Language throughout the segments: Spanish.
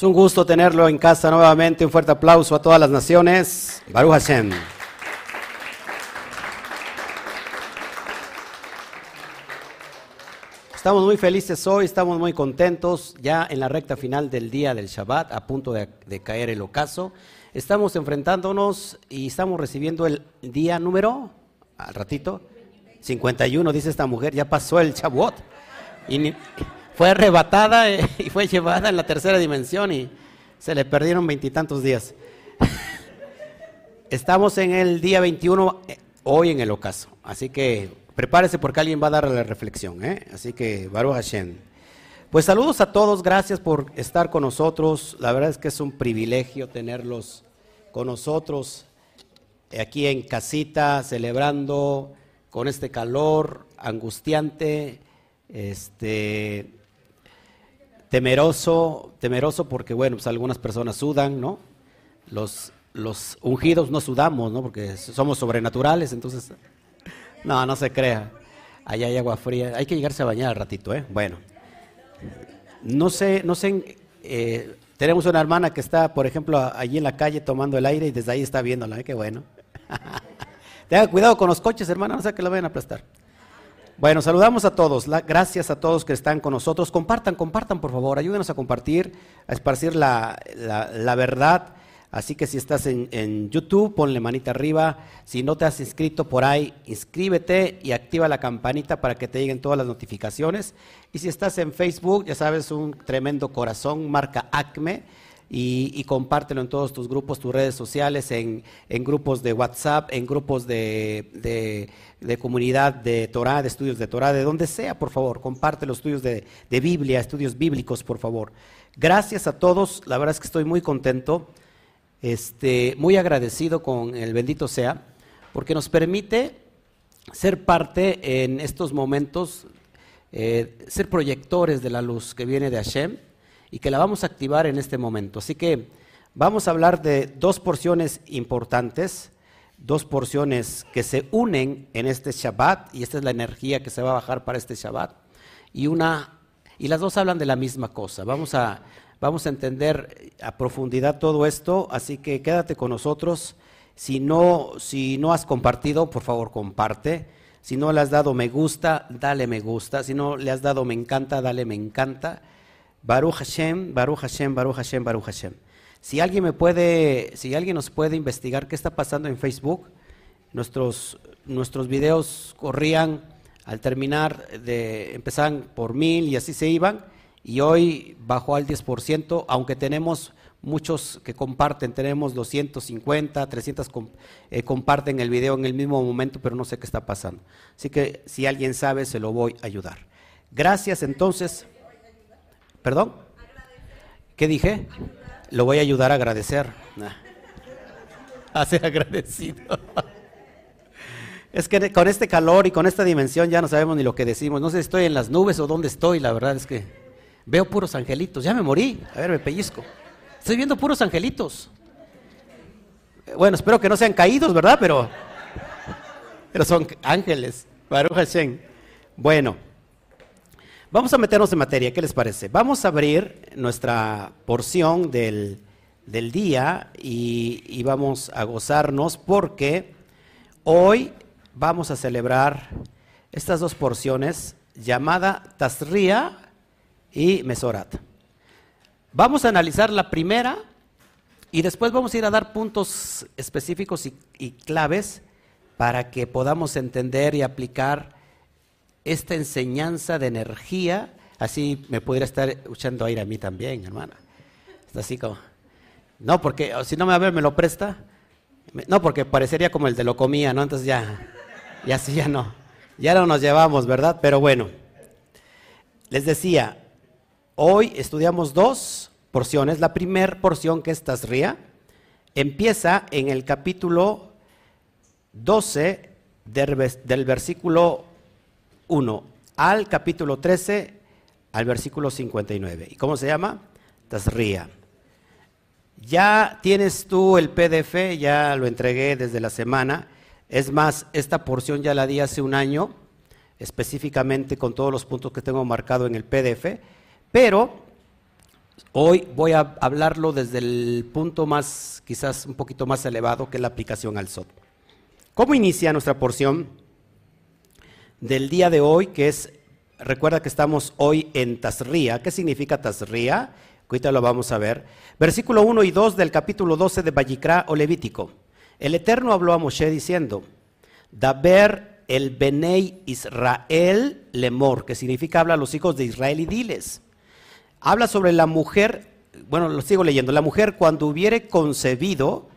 Es un gusto tenerlo en casa nuevamente. Un fuerte aplauso a todas las naciones. Baruch Hashem. Estamos muy felices hoy, estamos muy contentos, ya en la recta final del día del Shabbat, a punto de, caer el ocaso. Estamos enfrentándonos y estamos recibiendo el día número, al ratito, 51, dice esta mujer, ya pasó el Shabbat. Y fue arrebatada eh, y fue llevada en la tercera dimensión y se le perdieron veintitantos días. Estamos en el día 21, eh, hoy en el ocaso. Así que prepárese porque alguien va a dar la reflexión. ¿eh? Así que, Baruch Hashem. Pues saludos a todos, gracias por estar con nosotros. La verdad es que es un privilegio tenerlos con nosotros eh, aquí en casita, celebrando con este calor angustiante, este, temeroso, temeroso porque, bueno, pues algunas personas sudan, ¿no? Los, los ungidos no sudamos, ¿no? Porque somos sobrenaturales, entonces, no, no se crea. Allá hay agua fría, hay que llegarse a bañar al ratito, ¿eh? Bueno, no sé, no sé, eh, tenemos una hermana que está, por ejemplo, allí en la calle tomando el aire y desde ahí está viéndola, ¿eh? Qué bueno. Tenga cuidado con los coches, hermana, no sea que la vayan a aplastar. Bueno, saludamos a todos. Gracias a todos que están con nosotros. Compartan, compartan, por favor. Ayúdenos a compartir, a esparcir la, la- la verdad. Así que si estás en, en YouTube, ponle manita arriba. Si no te has inscrito por ahí, inscríbete y activa la campanita para que te lleguen todas las notificaciones. Y si estás en Facebook, ya sabes, un tremendo corazón, marca ACME y, compártelo en todos tus grupos, tus redes sociales, en, grupos de WhatsApp, en grupos de, de- comunidad de Torah, de estudios de Torah, de donde sea, por favor, comparte los estudios de, de Biblia, estudios bíblicos, por favor. Gracias a todos, la verdad es que estoy muy contento, este, muy agradecido con el bendito sea, porque nos permite ser parte en estos momentos, eh, ser proyectores de la luz que viene de Hashem y que la vamos a activar en este momento. Así que vamos a hablar de dos porciones importantes, dos porciones que se unen en este Shabbat y esta es la energía que se va a bajar para este Shabbat y una y las dos hablan de la misma cosa. Vamos a vamos a entender a profundidad todo esto, así que quédate con nosotros. Si no si no has compartido, por favor, comparte. Si no le has dado me gusta, dale me gusta. Si no le has dado me encanta, dale me encanta. Baruch Hashem, Baruch Hashem, Baruch Hashem, Baruch Hashem. Si alguien me puede, si alguien nos puede investigar qué está pasando en Facebook, nuestros, nuestros videos corrían al terminar de, empezaban por mil y así se iban, y hoy bajó al 10%, aunque tenemos muchos que comparten, tenemos 250, 300 com- eh, comparten el video en el mismo momento, pero no sé qué está pasando. Así que si alguien sabe, se lo voy a ayudar. Gracias entonces. ¿Perdón? ¿Qué dije? Lo voy a ayudar a agradecer. A ser agradecido. Es que con este calor y con esta dimensión ya no sabemos ni lo que decimos. No sé si estoy en las nubes o dónde estoy. La verdad es que veo puros angelitos. Ya me morí. A ver, me pellizco. Estoy viendo puros angelitos. Bueno, espero que no sean caídos, ¿verdad? Pero, pero son ángeles. Baruch Hashem. Bueno. Vamos a meternos en materia, ¿qué les parece? Vamos a abrir nuestra porción del, del día y, y vamos a gozarnos porque hoy vamos a celebrar estas dos porciones llamada Tasría y Mesorat. Vamos a analizar la primera y después vamos a ir a dar puntos específicos y, y claves para que podamos entender y aplicar esta enseñanza de energía, así me pudiera estar echando aire a mí también, hermana. Está así como, no, porque si no me va a ver, me lo presta. No, porque parecería como el de lo comía, ¿no? Entonces ya, ya sí, ya no. Ya no nos llevamos, ¿verdad? Pero bueno, les decía, hoy estudiamos dos porciones. La primera porción, que es Tasría, empieza en el capítulo 12 del, vers- del versículo 1 al capítulo 13 al versículo 59. ¿Y cómo se llama? Tasría. Ya tienes tú el PDF, ya lo entregué desde la semana. Es más, esta porción ya la di hace un año, específicamente con todos los puntos que tengo marcado en el PDF, pero Hoy voy a hablarlo desde el punto más, quizás un poquito más elevado, que es la aplicación al SOT. ¿Cómo inicia nuestra porción del día de hoy, que es, recuerda que estamos hoy en Tazría. ¿Qué significa Tazría? Ahorita lo vamos a ver. Versículo 1 y 2 del capítulo 12 de Vallicrá o Levítico. El Eterno habló a Moshe diciendo, Daber el Benei Israel lemor, que significa habla a los hijos de Israel y diles habla sobre la mujer, bueno, lo sigo leyendo, la mujer cuando hubiere concebido,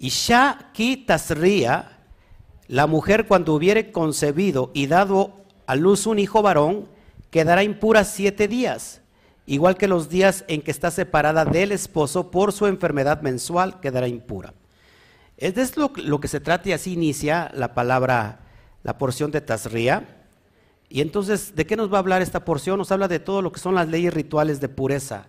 Isha ki tasría, la mujer cuando hubiere concebido y dado a luz un hijo varón, quedará impura siete días, igual que los días en que está separada del esposo por su enfermedad mensual, quedará impura. Es lo, lo que se trata y así inicia la palabra, la porción de Tasría. Y entonces, ¿de qué nos va a hablar esta porción? Nos habla de todo lo que son las leyes rituales de pureza.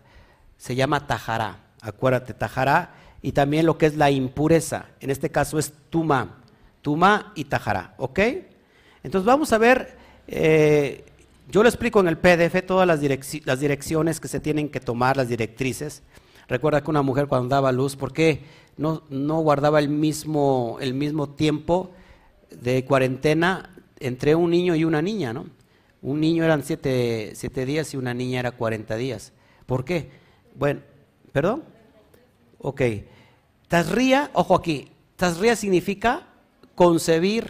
Se llama tajará, acuérdate, tajará, y también lo que es la impureza. En este caso es tuma, tuma y tajará, ¿ok? Entonces vamos a ver, eh, yo lo explico en el PDF todas las, las, direcciones que se tienen que tomar, las directrices. Recuerda que una mujer cuando daba luz, ¿por qué no, no guardaba el mismo, el mismo tiempo de cuarentena entre un niño y una niña, ¿no? Un niño eran siete, días y una niña era cuarenta días. ¿Por qué? Bueno, ¿perdón? Ok. Tasría, ojo aquí, tasría significa concebir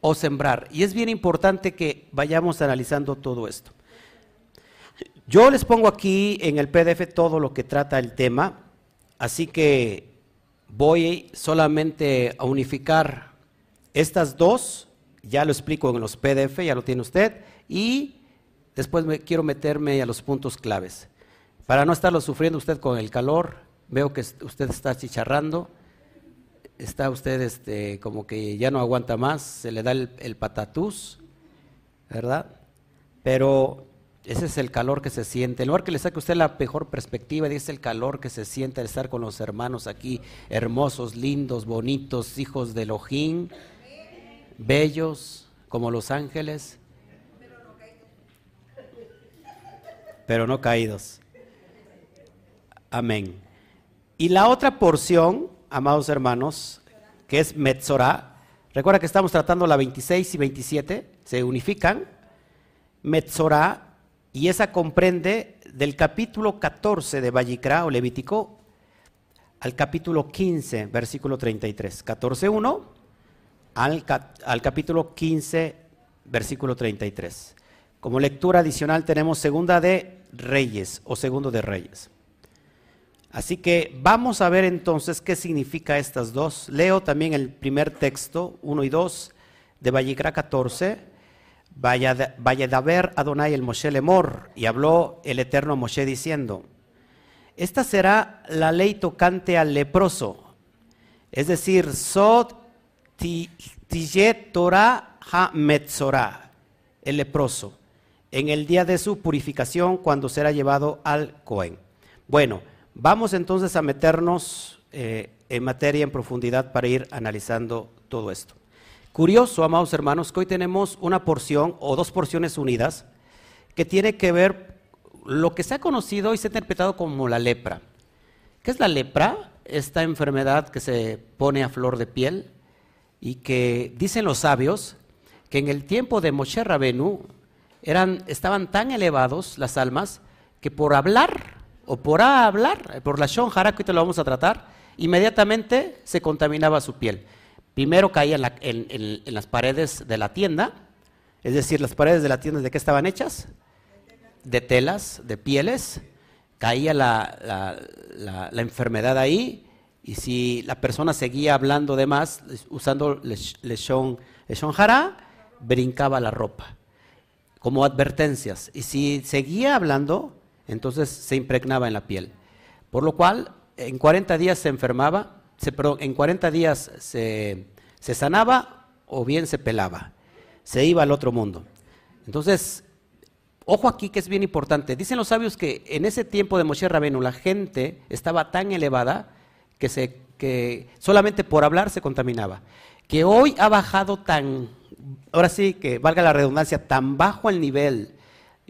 o sembrar. Y es bien importante que vayamos analizando todo esto. Yo les pongo aquí en el PDF todo lo que trata el tema, así que voy solamente a unificar estas dos ya lo explico en los PDF, ya lo tiene usted. Y después me, quiero meterme a los puntos claves. Para no estarlo sufriendo usted con el calor, veo que usted está chicharrando, está usted este, como que ya no aguanta más, se le da el, patatús, ¿verdad? Pero ese es el calor que se siente. En lugar que le saque usted la mejor perspectiva, dice el calor que se siente al estar con los hermanos aquí, hermosos, lindos, bonitos, hijos de Elohim bellos como los ángeles, pero no caídos. Amén. Y la otra porción, amados hermanos, que es Metzorah, recuerda que estamos tratando la 26 y 27, se unifican, Metzorah, y esa comprende del capítulo 14 de Vallicra o Levítico al capítulo 15, versículo 33. 14.1 al, capítulo 15, versículo 33. Como lectura adicional tenemos segunda de Reyes o segundo de Reyes. Así que vamos a ver entonces qué significa estas dos. Leo también el primer texto, 1 y 2, de Vallicra 14. Vaya de ver Adonai el Moshe Lemor, y habló el eterno Moshe diciendo, esta será la ley tocante al leproso, es decir, Sod Torah ha Metzorah, el leproso, en el día de su purificación cuando será llevado al Cohen. Bueno, vamos entonces a meternos eh, en materia en profundidad para ir analizando todo esto. Curioso, amados hermanos, que hoy tenemos una porción o dos porciones unidas que tiene que ver lo que se ha conocido y se ha interpretado como la lepra. ¿Qué es la lepra? Esta enfermedad que se pone a flor de piel, y que dicen los sabios que en el tiempo de Moshe Rabenu eran, estaban tan elevados las almas que por hablar o por hablar, por la Shon Hara, que te lo vamos a tratar, inmediatamente se contaminaba su piel. Primero caía en, las paredes de la tienda, es decir, las paredes de la tienda de qué estaban hechas? De telas, de pieles, caía la, la enfermedad ahí y si la persona seguía hablando de más, usando leshon, leshon jara, brincaba la ropa, como advertencias. Y si seguía hablando, entonces se impregnaba en la piel. Por lo cual, en 40 días se enfermaba, se, en 40 días se, se sanaba o bien se pelaba. Se iba al otro mundo. Entonces, Ojo aquí que es bien importante. Dicen los sabios que en ese tiempo de Moshe Rabenu la gente estaba tan elevada que, se, que solamente por hablar se contaminaba. Que hoy ha bajado tan, ahora sí que valga la redundancia, tan bajo el nivel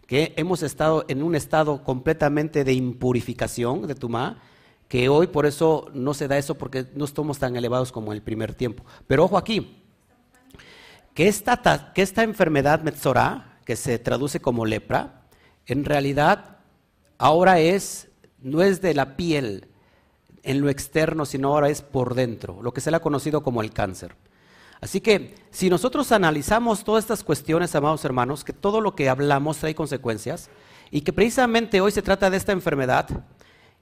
que hemos estado en un estado completamente de impurificación de Tumá, que hoy por eso no se da eso porque no estamos tan elevados como el primer tiempo. Pero ojo aquí, que esta, que esta enfermedad Metzorah, que se traduce como lepra, en realidad ahora es, no es de la piel en lo externo, sino ahora es por dentro, lo que se le ha conocido como el cáncer. Así que si nosotros analizamos todas estas cuestiones, amados hermanos, que todo lo que hablamos trae consecuencias, y que precisamente hoy se trata de esta enfermedad,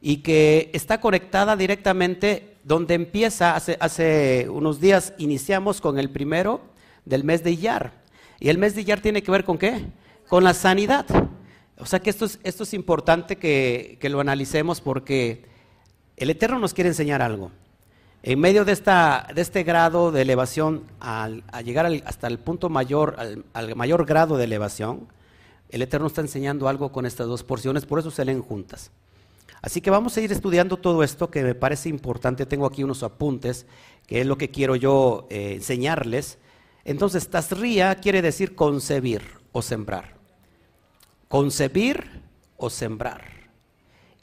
y que está conectada directamente donde empieza, hace, unos días iniciamos con el primero del mes de Iyar. Y el mes de Iyar tiene que ver con qué? Con la sanidad. O sea que esto es, esto es importante que, lo analicemos porque el Eterno nos quiere enseñar algo. En medio de, esta, de este grado de elevación, al, llegar hasta el punto mayor, al, mayor grado de elevación, el Eterno está enseñando algo con estas dos porciones, por eso se leen juntas. Así que vamos a ir estudiando todo esto que me parece importante. Tengo aquí unos apuntes, que es lo que quiero yo eh, enseñarles. Entonces, tasría quiere decir concebir o sembrar. Concebir o sembrar.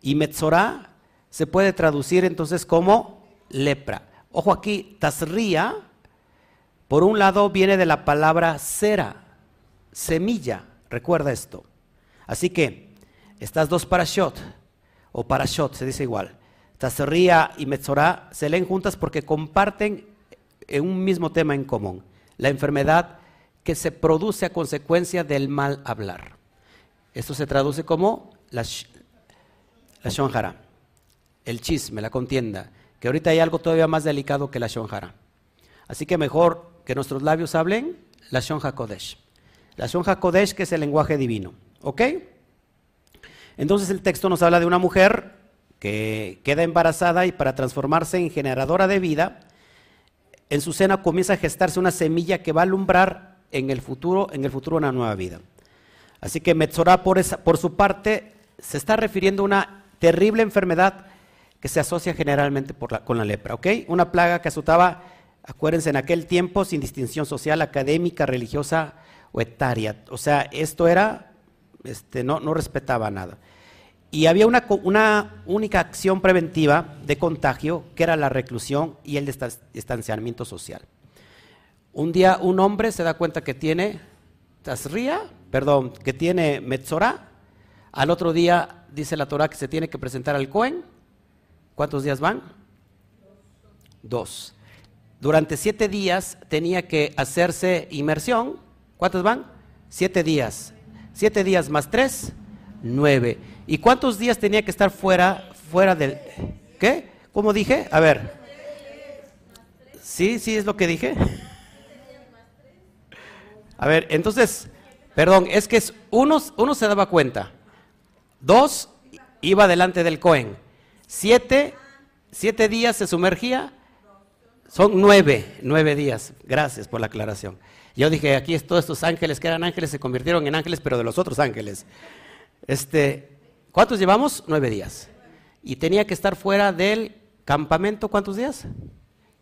Y metzorá se puede traducir entonces como lepra. Ojo aquí, tasría, por un lado viene de la palabra cera, semilla. Recuerda esto. Así que, estas dos parashot, o parashot, se dice igual. Taserría y Metzorah se leen juntas porque comparten un mismo tema en común, la enfermedad que se produce a consecuencia del mal hablar. Esto se traduce como la, la shonjara, el chisme, la contienda, que ahorita hay algo todavía más delicado que la shonjara. Así que mejor que nuestros labios hablen la shonja kodesh. La shonja kodesh que es el lenguaje divino, ¿ok? Entonces el texto nos habla de una mujer que queda embarazada y para transformarse en generadora de vida, en su seno comienza a gestarse una semilla que va a alumbrar en el futuro, en el futuro una nueva vida. Así que Metzorah por, por su parte se está refiriendo a una terrible enfermedad que se asocia generalmente con la lepra, ¿ok? Una plaga que azotaba, acuérdense, en aquel tiempo sin distinción social, académica, religiosa o etaria. O sea, esto era este, no, no respetaba nada. Y había una, una, única acción preventiva de contagio, que era la reclusión y el distanciamiento social. Un día un hombre se da cuenta que tiene tasría, perdón, que tiene metzorá. Al otro día dice la Torah que se tiene que presentar al Cohen. ¿Cuántos días van? Dos. Durante siete días tenía que hacerse inmersión. ¿Cuántos van? Siete días. Siete días más tres, nueve. ¿Y cuántos días tenía que estar fuera, fuera del... ¿Qué? ¿Cómo dije? A ver. ¿Sí? ¿Sí es lo que dije? A ver, entonces, perdón, es que uno, uno se daba cuenta. Dos, iba delante del Cohen. Siete, siete días se sumergía. Son nueve, nueve días. Gracias por la aclaración. Yo dije, aquí todos estos ángeles que eran ángeles se convirtieron en ángeles, pero de los otros ángeles. Este, ¿Cuántos llevamos? Nueve días. Y tenía que estar fuera del campamento, ¿cuántos días?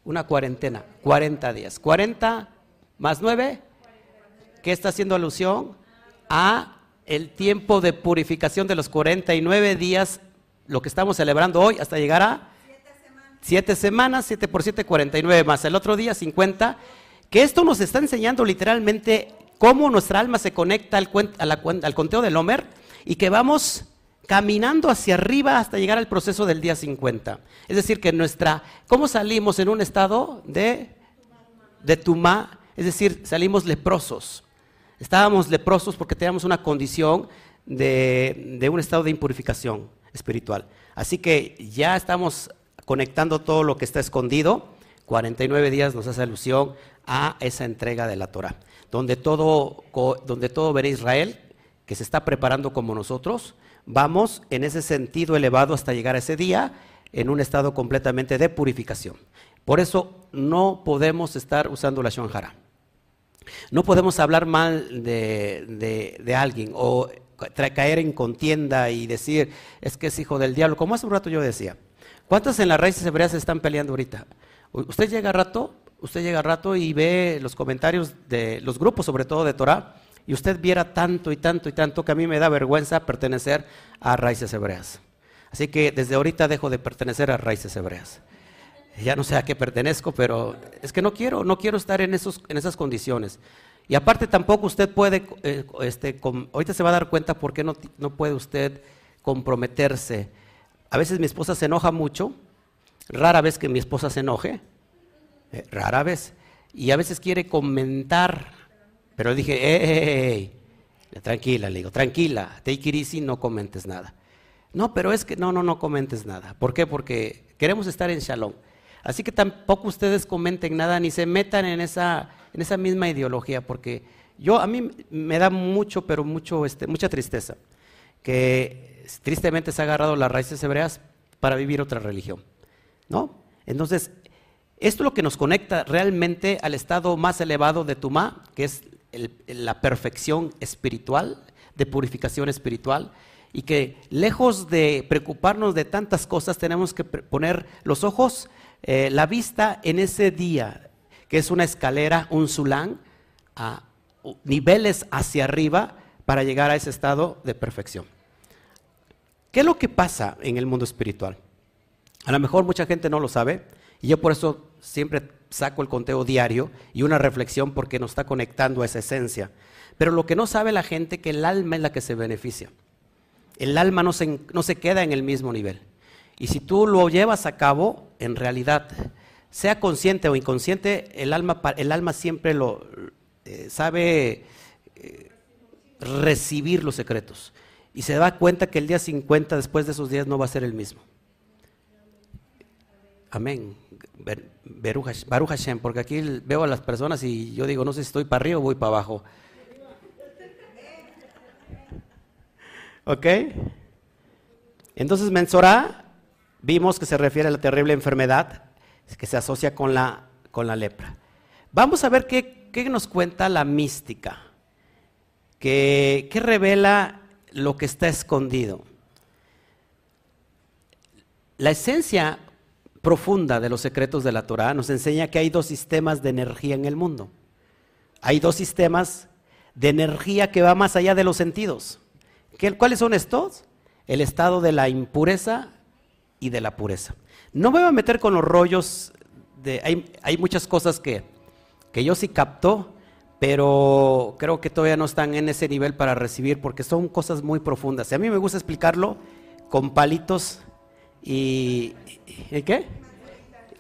Una cuarentena, cuarenta días. Cuarenta más nueve, ¿qué está haciendo alusión? A el tiempo de purificación de los cuarenta y nueve días, lo que estamos celebrando hoy, hasta llegar a siete semanas, siete por siete, cuarenta y nueve más el otro día, cincuenta que esto nos está enseñando literalmente cómo nuestra alma se conecta al, al conteo del Homer y que vamos caminando hacia arriba hasta llegar al proceso del día 50. Es decir, que nuestra, ¿cómo salimos en un estado de, de tumá? Es decir, salimos leprosos. Estábamos leprosos porque teníamos una condición de, de un estado de impurificación espiritual. Así que ya estamos conectando todo lo que está escondido. 49 días nos hace alusión a esa entrega de la Torah, donde todo, donde todo verá Israel, que se está preparando como nosotros, vamos en ese sentido elevado hasta llegar a ese día en un estado completamente de purificación. Por eso no podemos estar usando la shonjara. No podemos hablar mal de, de, alguien o caer en contienda y decir, es que es hijo del diablo, como hace un rato yo decía. ¿Cuántas en las raíces hebreas están peleando ahorita? Usted llega a rato usted llega a rato y ve los comentarios de los grupos, sobre todo de Torah, y usted viera tanto y tanto y tanto que a mí me da vergüenza pertenecer a raíces hebreas. Así que desde ahorita dejo de pertenecer a raíces hebreas. Ya no sé a qué pertenezco, pero es que no quiero, no quiero estar en, esos, en esas condiciones. Y aparte tampoco usted puede, eh, este, ahorita se va a dar cuenta por qué no, no puede usted comprometerse. A veces mi esposa se enoja mucho, rara vez que mi esposa se enoje, eh, rara vez, y a veces quiere comentar, pero dije, hey, tranquila, le digo, tranquila, take it easy, no comentes nada. No, pero es que no, no, no comentes nada. ¿Por qué? Porque queremos estar en shalom. Así que tampoco ustedes comenten nada ni se metan en esa, en esa misma ideología, porque yo a mí me da mucho, pero mucho, este, mucha tristeza que tristemente se ha agarrado las raíces hebreas para vivir otra religión, ¿no? Entonces, esto es lo que nos conecta realmente al estado más elevado de Tumá, que es la perfección espiritual, de purificación espiritual, y que lejos de preocuparnos de tantas cosas, tenemos que poner los ojos, eh, la vista en ese día, que es una escalera, un sulán, a niveles hacia arriba para llegar a ese estado de perfección. ¿Qué es lo que pasa en el mundo espiritual? A lo mejor mucha gente no lo sabe y yo por eso siempre saco el conteo diario y una reflexión porque nos está conectando a esa esencia. Pero lo que no sabe la gente que el alma es la que se beneficia. El alma no se, no se queda en el mismo nivel. Y si tú lo llevas a cabo, en realidad, sea consciente o inconsciente, el alma, el alma siempre lo eh, sabe eh, recibir los secretos. Y se da cuenta que el día 50 después de esos días no va a ser el mismo. Amén. Baruch Hashem, porque aquí veo a las personas y yo digo, no sé si estoy para arriba o voy para abajo. ¿Ok? Entonces, Mensorá, vimos que se refiere a la terrible enfermedad que se asocia con la, con la lepra. Vamos a ver qué, qué nos cuenta la mística, qué revela lo que está escondido. La esencia profunda de los secretos de la Torah nos enseña que hay dos sistemas de energía en el mundo. Hay dos sistemas de energía que va más allá de los sentidos. ¿Cuáles son estos? El estado de la impureza y de la pureza. No me voy a meter con los rollos, de, hay, muchas cosas que, que yo sí capto, pero creo que todavía no están en ese nivel para recibir porque son cosas muy profundas. Y a mí me gusta explicarlo con palitos y, ¿y qué?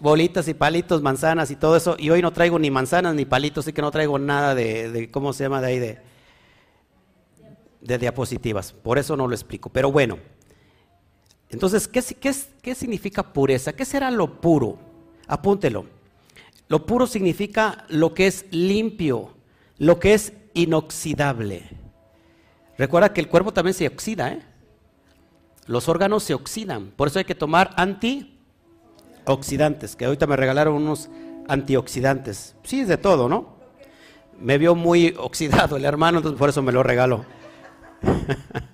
Bolitas y palitos, manzanas y todo eso. Y hoy no traigo ni manzanas ni palitos, así que no traigo nada de, ¿cómo se llama de ahí? De, de diapositivas. Por eso no lo explico. Pero bueno, entonces, ¿qué, significa pureza? ¿Qué será lo puro? Apúntelo. Lo puro significa lo que es limpio, lo que es inoxidable. Recuerda que el cuerpo también se oxida, ¿eh? Los órganos se oxidan, por eso hay que tomar antioxidantes, que ahorita me regalaron unos antioxidantes. Sí, es de todo, ¿no? Me vio muy oxidado el hermano, entonces por eso me lo regaló.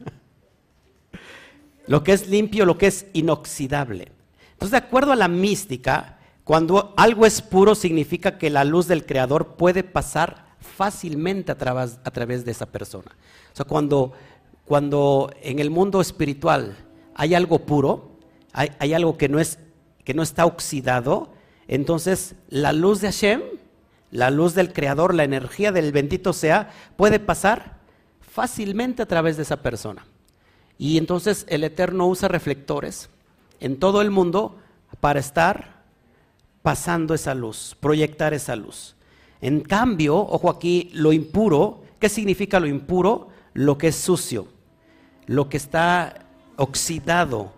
lo que es limpio, lo que es inoxidable. Entonces, de acuerdo a la mística, cuando algo es puro significa que la luz del Creador puede pasar fácilmente a través, de esa persona. O sea, cuando, cuando en el mundo espiritual hay algo puro, hay, hay algo que no, es, que no está oxidado, entonces la luz de Hashem, la luz del Creador, la energía del bendito sea, puede pasar fácilmente a través de esa persona. Y entonces el Eterno usa reflectores en todo el mundo para estar pasando esa luz, proyectar esa luz. En cambio, ojo aquí, lo impuro, ¿qué significa lo impuro? Lo que es sucio, lo que está oxidado,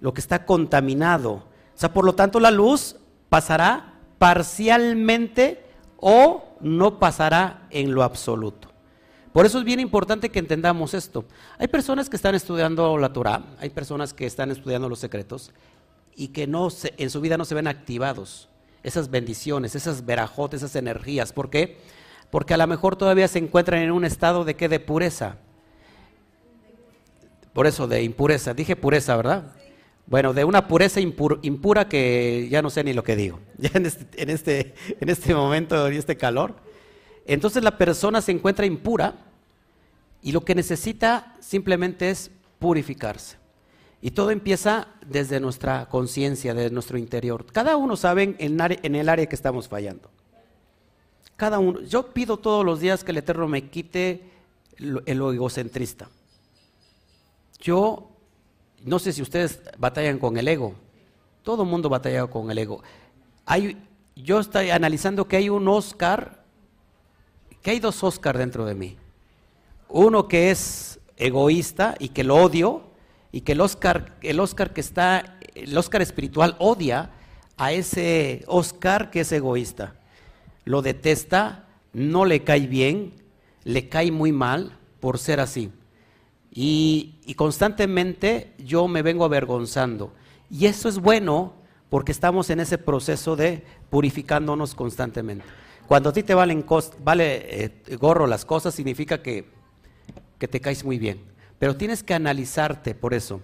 lo que está contaminado. O sea, por lo tanto, la luz pasará parcialmente o no pasará en lo absoluto. Por eso es bien importante que entendamos esto. Hay personas que están estudiando la Torah, hay personas que están estudiando los secretos y que no en su vida no se ven activados esas bendiciones, esas verajotes, esas energías. ¿Por qué? Porque a lo mejor todavía se encuentran en un estado de qué? De pureza. Por eso, de impureza. Dije pureza, ¿verdad? Bueno, de una pureza impura que ya no sé ni lo que digo. Ya en este, en este, en este momento, en este calor. Entonces la persona se encuentra impura y lo que necesita simplemente es purificarse. Y todo empieza desde nuestra conciencia, desde nuestro interior. Cada uno sabe en, el área que estamos fallando. Cada uno. Yo pido todos los días que el Eterno me quite el egocentrista. Yo no sé si ustedes batallan con el ego. Todo el mundo batalla con el ego. Hay, yo estoy analizando que hay un Oscar, que hay dos Oscar dentro de mí. Uno que es egoísta y que lo odio, y que el Oscar, el Oscar que está, el Oscar espiritual odia a ese Oscar que es egoísta. Lo detesta, no le cae bien, le cae muy mal por ser así. Y, constantemente yo me vengo avergonzando. Y eso es bueno porque estamos en ese proceso de purificándonos constantemente. Cuando a ti te valen vale eh, gorro las cosas, significa que, que te caes muy bien. Pero tienes que analizarte por eso.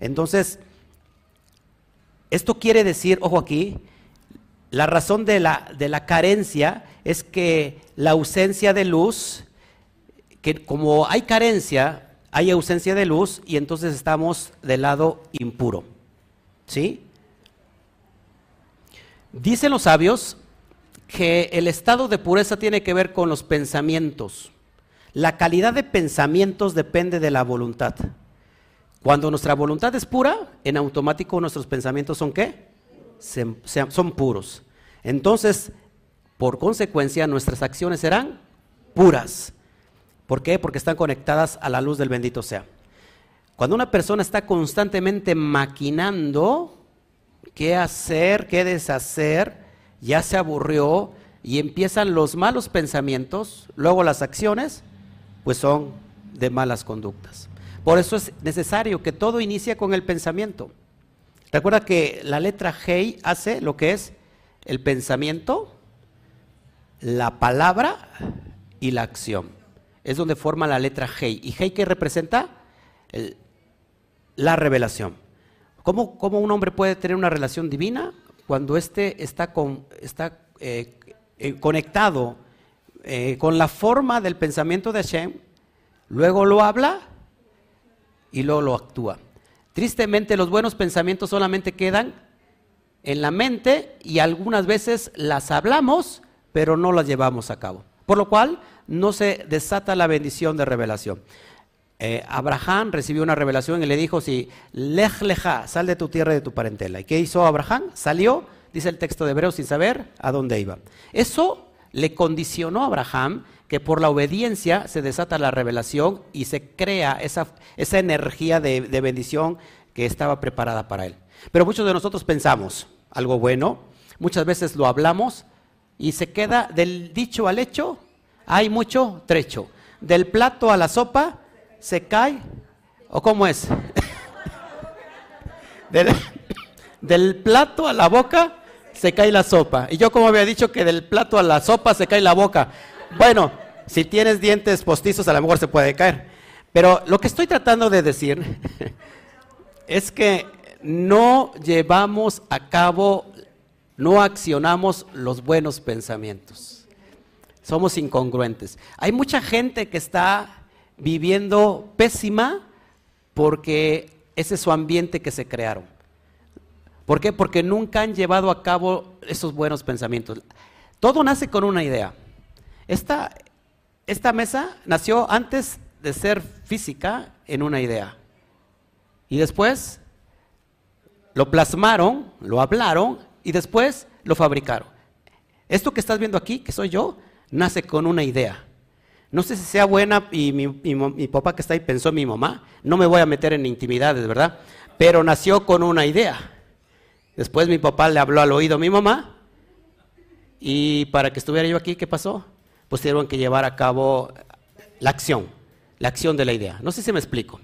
Entonces, esto quiere decir, ojo aquí, la razón de la, de la carencia es que la ausencia de luz, que como hay carencia, hay ausencia de luz y entonces estamos del lado impuro. ¿Sí? Dicen los sabios que el estado de pureza tiene que ver con los pensamientos. La calidad de pensamientos depende de la voluntad. Cuando nuestra voluntad es pura, en automático nuestros pensamientos son qué? son puros. Entonces, por consecuencia, nuestras acciones serán puras. ¿Por qué? Porque están conectadas a la luz del bendito sea. Cuando una persona está constantemente maquinando qué hacer, qué deshacer, ya se aburrió y empiezan los malos pensamientos, luego las acciones, pues son de malas conductas. Por eso es necesario que todo inicie con el pensamiento. Recuerda que la letra G hace lo que es el pensamiento, la palabra y la acción. Es donde forma la letra G. ¿Y G qué representa? la revelación. ¿Cómo, un hombre puede tener una relación divina cuando éste está, con, está eh, eh, conectado eh, con la forma del pensamiento de Hashem, luego lo habla y luego lo actúa. Tristemente los buenos pensamientos solamente quedan en la mente y algunas veces las hablamos, pero no las llevamos a cabo. Por lo cual no se desata la bendición de revelación. Eh, Abraham recibió una revelación y le dijo, si lej leja, sal de tu tierra y de tu parentela. ¿Y qué hizo Abraham? Salió, dice el texto de Hebreos, sin saber a dónde iba. Eso le condicionó a Abraham que por la obediencia se desata la revelación y se crea esa, esa energía de, de bendición que estaba preparada para él. Pero muchos de nosotros pensamos algo bueno, muchas veces lo hablamos y se queda del dicho al hecho, hay mucho trecho. Del plato a la sopa se cae, ¿o cómo es? del, plato a la boca se cae la sopa. Y yo como había dicho que del plato a la sopa se cae la boca. Bueno, si tienes dientes postizos a lo mejor se puede caer. Pero lo que estoy tratando de decir es que no llevamos a cabo, no accionamos los buenos pensamientos. Somos incongruentes. Hay mucha gente que está viviendo pésima porque ese es su ambiente que se crearon. ¿Por qué? Porque nunca han llevado a cabo esos buenos pensamientos. Todo nace con una idea. Esta, esta mesa nació antes de ser física en una idea. Y después lo plasmaron, lo hablaron y después lo fabricaron. Esto que estás viendo aquí, que soy yo, nace con una idea. No sé si sea buena y mi, papá que está ahí pensó en mi mamá. No me voy a meter en intimidades, ¿verdad? Pero nació con una idea. Después mi papá le habló al oído a mi mamá y para que estuviera yo aquí, ¿qué pasó? Pues tuvieron que llevar a cabo la acción, la acción de la idea. No sé si me explico.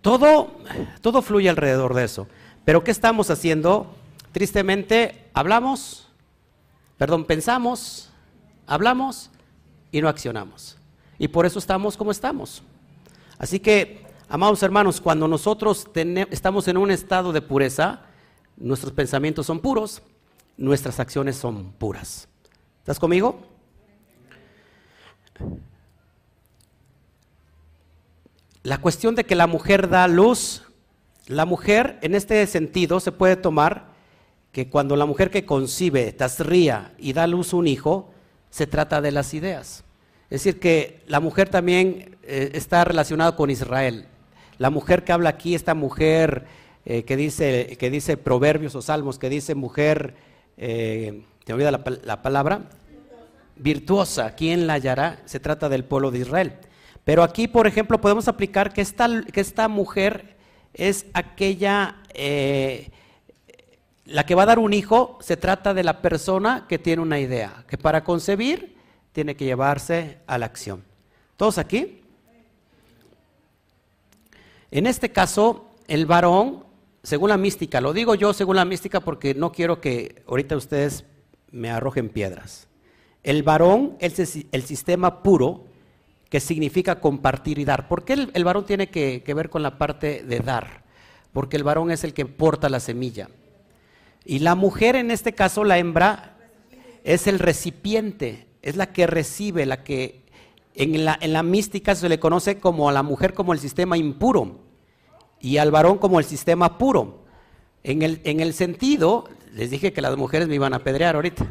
Todo, todo fluye alrededor de eso. Pero ¿qué estamos haciendo? Tristemente, hablamos, perdón, pensamos, hablamos y no accionamos. Y por eso estamos como estamos. Así que, amados hermanos, cuando nosotros estamos en un estado de pureza, nuestros pensamientos son puros, nuestras acciones son puras. ¿Estás conmigo? la cuestión de que la mujer da luz, la mujer en este sentido se puede tomar que cuando la mujer que concibe, tasría y da luz un hijo, se trata de las ideas. Es decir, que la mujer también eh, está relacionada con Israel. La mujer que habla aquí, esta mujer eh, que, dice, que dice proverbios o salmos, que dice mujer, eh, te olvida la, la palabra, virtuosa, ¿quién la hallará? Se trata del pueblo de Israel. Pero aquí, por ejemplo, podemos aplicar que esta, que esta mujer es aquella, la que va a dar un hijo, se trata de la persona que tiene una idea, que para concebir tiene que llevarse a la acción. ¿Todos aquí? En este caso, el varón, según la mística, lo digo yo según la mística porque no quiero que ahorita ustedes me arrojen piedras. El varón es el sistema puro que significa compartir y dar. ¿Por qué el, varón tiene que, ver con la parte de dar? Porque el varón es el que porta la semilla. Y la mujer, en este caso, la hembra, es el recipiente, es la que recibe, la que en la, mística se le conoce como a la mujer como el sistema impuro y al varón como el sistema puro. En el, en el sentido, les dije que las mujeres me iban a apedrear ahorita,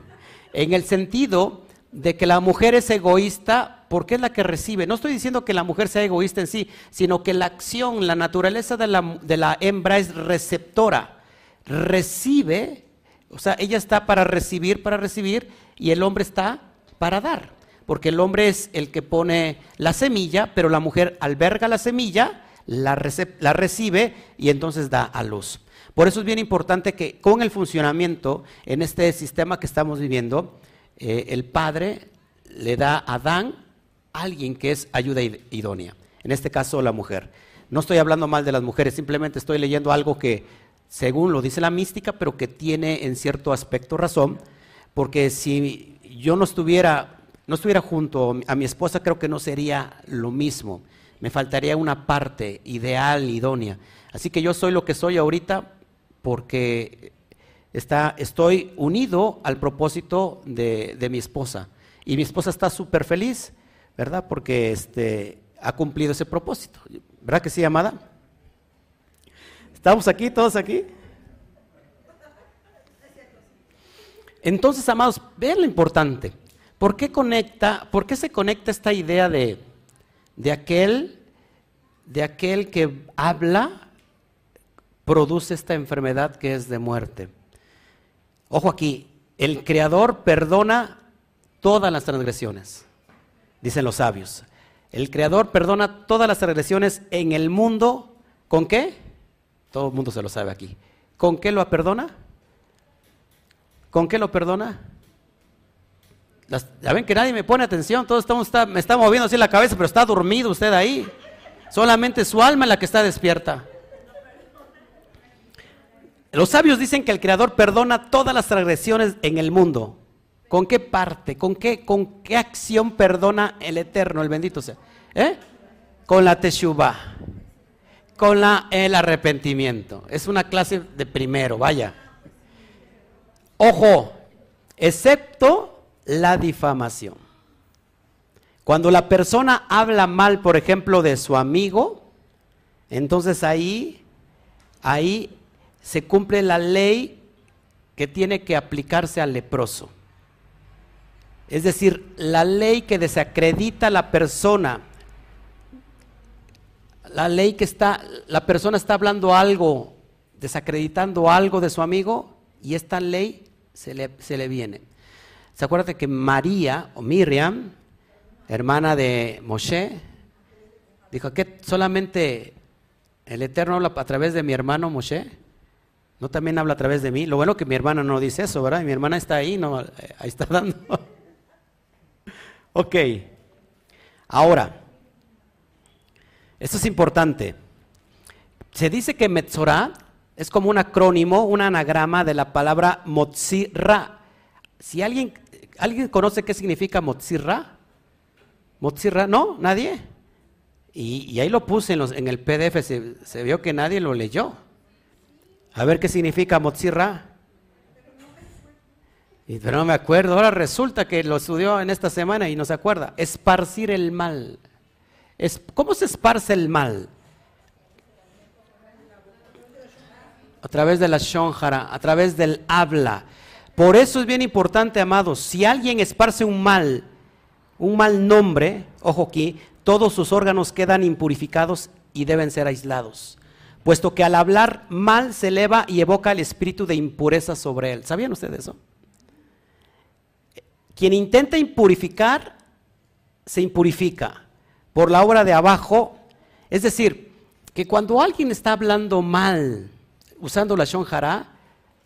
en el sentido de que la mujer es egoísta porque es la que recibe. No estoy diciendo que la mujer sea egoísta en sí, sino que la acción, la naturaleza de la, de la hembra es receptora. Recibe, o sea, ella está para recibir, para recibir, y el hombre está para dar. Porque el hombre es el que pone la semilla, pero la mujer alberga la semilla, la, recibe y entonces da a luz. Por eso es bien importante que con el funcionamiento en este sistema que estamos viviendo, eh, el padre le da a Adán alguien que es ayuda idónea, en este caso la mujer. No estoy hablando mal de las mujeres, simplemente estoy leyendo algo que, según lo dice la mística, pero que tiene en cierto aspecto razón, porque si yo no estuviera, no estuviera junto a mi esposa, creo que no sería lo mismo. Me faltaría una parte ideal, idónea. Así que yo soy lo que soy ahorita porque está, estoy unido al propósito de, mi esposa. Y mi esposa está súper feliz, ¿verdad? Porque este, ha cumplido ese propósito. ¿Verdad que sí, amada? ¿Estamos aquí, todos aquí? Entonces, amados, vean lo importante. ¿Por qué conecta, por qué se conecta esta idea de, de aquel, de aquel que habla, produce esta enfermedad que es de muerte? Ojo aquí, el Creador perdona todas las transgresiones, dicen los sabios. El Creador perdona todas las transgresiones en el mundo. ¿Con qué? Todo el mundo se lo sabe aquí. ¿Con qué lo perdona? ¿Con qué lo perdona? ya ven que nadie me pone atención, todos estamos, me está moviendo así la cabeza, pero está dormido usted ahí. Solamente su alma es la que está despierta. Los sabios dicen que el Creador perdona todas las transgresiones en el mundo. ¿Con qué parte? ¿Con qué, con qué acción perdona el Eterno, el bendito sea? ¿Eh? Con la teshuva, con la, el arrepentimiento. Es una clase de primero, vaya. Ojo, excepto la difamación. Cuando la persona habla mal, por ejemplo, de su amigo, entonces ahí, ahí se cumple la ley que tiene que aplicarse al leproso. Es decir, la ley que desacredita a la persona, la ley que está, la persona está hablando algo, desacreditando algo de su amigo, y esta ley se le, se le viene. ¿Se acuerdan que María o Miriam, hermana de Moshe, dijo que solamente el Eterno habla a través de mi hermano Moshe? ¿No también habla a través de mí? Lo bueno que mi hermana no dice eso, ¿verdad? Mi hermana está ahí, no, eh, ahí está dando. ok. Ahora, esto es importante. Se dice que Metzorah es como un acrónimo, un anagrama de la palabra Motzirra. Si alguien, ¿alguien conoce qué significa Motzirra? ¿Motzirra? ¿No? ¿Nadie? Y, ahí lo puse en, los, en el PDF, se, vio que nadie lo leyó. A ver qué significa Motzirra. pero no me acuerdo. Ahora resulta que lo estudió en esta semana y no se acuerda. Esparcir el mal. ¿Cómo se esparce el mal? A través de la shonjara, a través del habla. Por eso es bien importante, amados, si alguien esparce un mal, un mal nombre, ojo aquí, todos sus órganos quedan impurificados y deben ser aislados, puesto que al hablar mal se eleva y evoca el espíritu de impureza sobre él. ¿Sabían ustedes eso? Quien intenta impurificar, se impurifica por la obra de abajo. Es decir, que cuando alguien está hablando mal, usando la shonjara,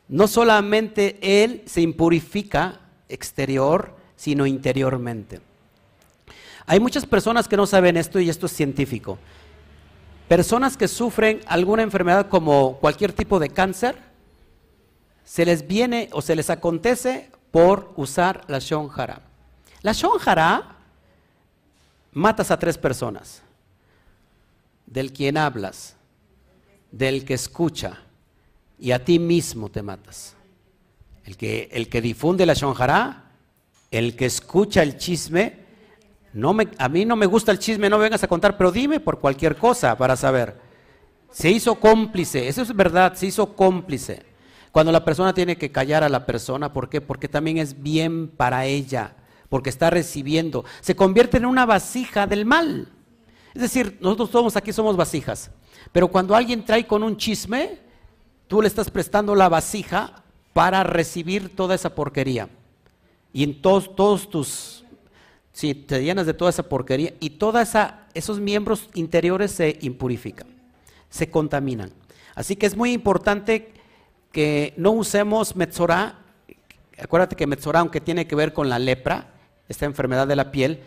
no solamente él se impurifica exterior, sino interiormente. Hay muchas personas que no saben esto y esto es científico. Personas que sufren alguna enfermedad como cualquier tipo de cáncer, se les viene o se les acontece por usar la shonjara. La shonjara matas a tres personas. Del quien hablas, del que escucha y a ti mismo te matas. El que, el que difunde la shonjara, el que escucha el chisme, no me, a mí no me gusta el chisme, no vengas a contar, pero dime por cualquier cosa para saber. Se hizo cómplice, eso es verdad, se hizo cómplice. Cuando la persona tiene que callar a la persona, ¿por qué? Porque también es bien para ella, porque está recibiendo. Se convierte en una vasija del mal. Es decir, nosotros todos aquí somos vasijas, pero cuando alguien trae con un chisme, tú le estás prestando la vasija para recibir toda esa porquería. Y en todos, todos tus, si te llenas de toda esa porquería y todos esos miembros interiores se impurifican, se contaminan. Así que es muy importante que no usemos Metzorah. Acuérdate que Metzorah, aunque tiene que ver con la lepra, esta enfermedad de la piel,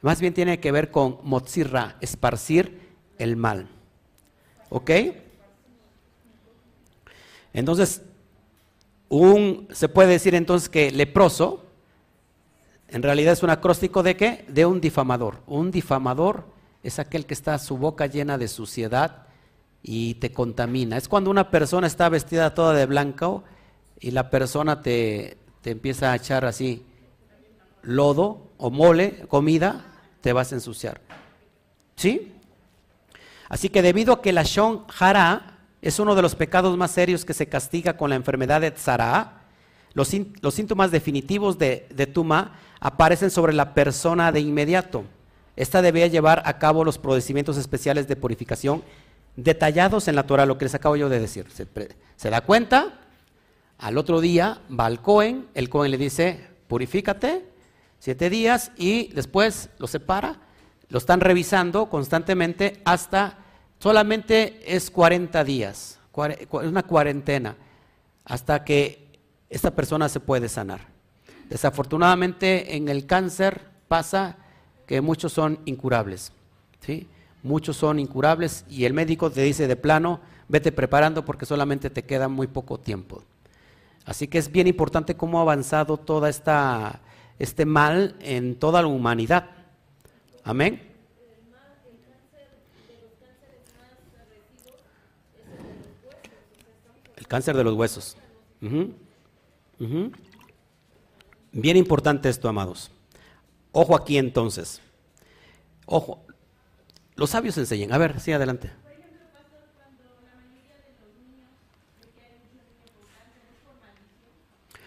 más bien tiene que ver con Motzirra, esparcir el mal. ¿Ok? Entonces, un, se puede decir entonces que leproso, en realidad es un acróstico de qué? De un difamador. Un difamador es aquel que está su boca llena de suciedad y te contamina. Es cuando una persona está vestida toda de blanco y la persona te, empieza a echar así lodo o mole, comida, te vas a ensuciar. ¿Sí? Así que debido a que la Shon Hara es uno de los pecados más serios que se castiga con la enfermedad de Tzara, los, síntomas definitivos de, Tuma aparecen sobre la persona de inmediato. Esta debía llevar a cabo los procedimientos especiales de purificación detallados en la Torah, lo que les acabo yo de decir. Se, da cuenta, al otro día va al Cohen, el Cohen le dice, purifícate, siete días, y después lo separa, lo están revisando constantemente hasta, solamente es 40 días, una cuarentena, hasta que esta persona se puede sanar. Desafortunadamente en el cáncer pasa que muchos son incurables. ¿sí? muchos son incurables y el médico te dice de plano, vete preparando porque solamente te queda muy poco tiempo. Así que es bien importante cómo ha avanzado toda esta este mal en toda la humanidad. Amén. Cáncer de los huesos. Bien importante esto, amados. Ojo aquí entonces. Ojo, los sabios enseñan. A ver, sí, adelante.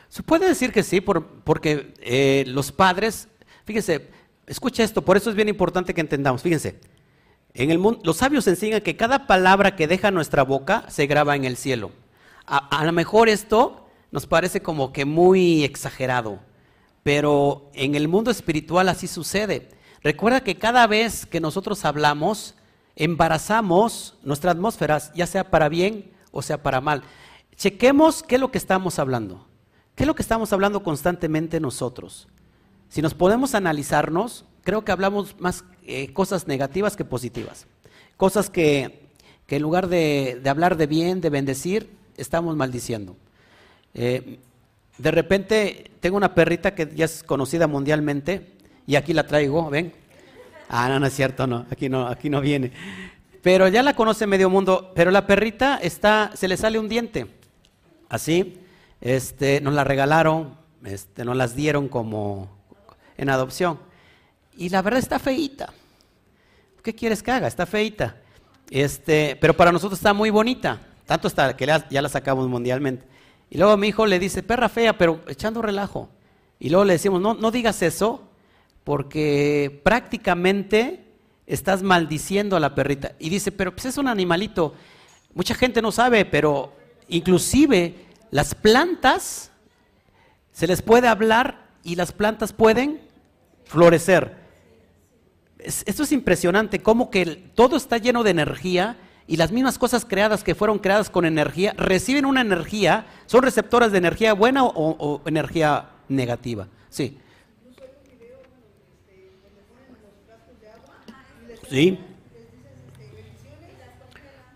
Se puede decir que sí, porque eh, los padres, fíjense, escucha esto, por eso es bien importante que entendamos, fíjense, en el mundo, los sabios enseñan que cada palabra que deja nuestra boca se graba en el cielo. A, lo mejor esto nos parece como que muy exagerado, pero en el mundo espiritual así sucede. Recuerda que cada vez que nosotros hablamos, embarazamos nuestra atmósfera, ya sea para bien o sea para mal. Chequemos qué es lo que estamos hablando. ¿Qué es lo que estamos hablando constantemente nosotros? Si nos podemos analizarnos, creo que hablamos más eh, cosas negativas que positivas. Cosas que, en lugar de, hablar de bien, de bendecir, estamos maldiciendo. Eh, de repente tengo una perrita que ya es conocida mundialmente, y aquí la traigo, ven. Ah, no, no es cierto, no, aquí no, aquí no viene. Pero ya la conoce medio mundo, pero la perrita está, se le sale un diente. Así, este, nos la regalaron, este, nos las dieron como en adopción. Y la verdad está feíta. ¿qué quieres que haga? Está feita. Este, pero para nosotros está muy bonita. Tanto está que ya la sacamos mundialmente. Y luego mi hijo le dice, perra fea, pero echando relajo. Y luego le decimos, no, no digas eso, porque prácticamente estás maldiciendo a la perrita. Y dice, pero pues es un animalito. Mucha gente no sabe, pero inclusive las plantas, se les puede hablar y las plantas pueden florecer. esto es impresionante, como que todo está lleno de energía y las mismas cosas creadas que fueron creadas con energía reciben una energía, son receptoras de energía buena o, energía negativa. Sí. Sí.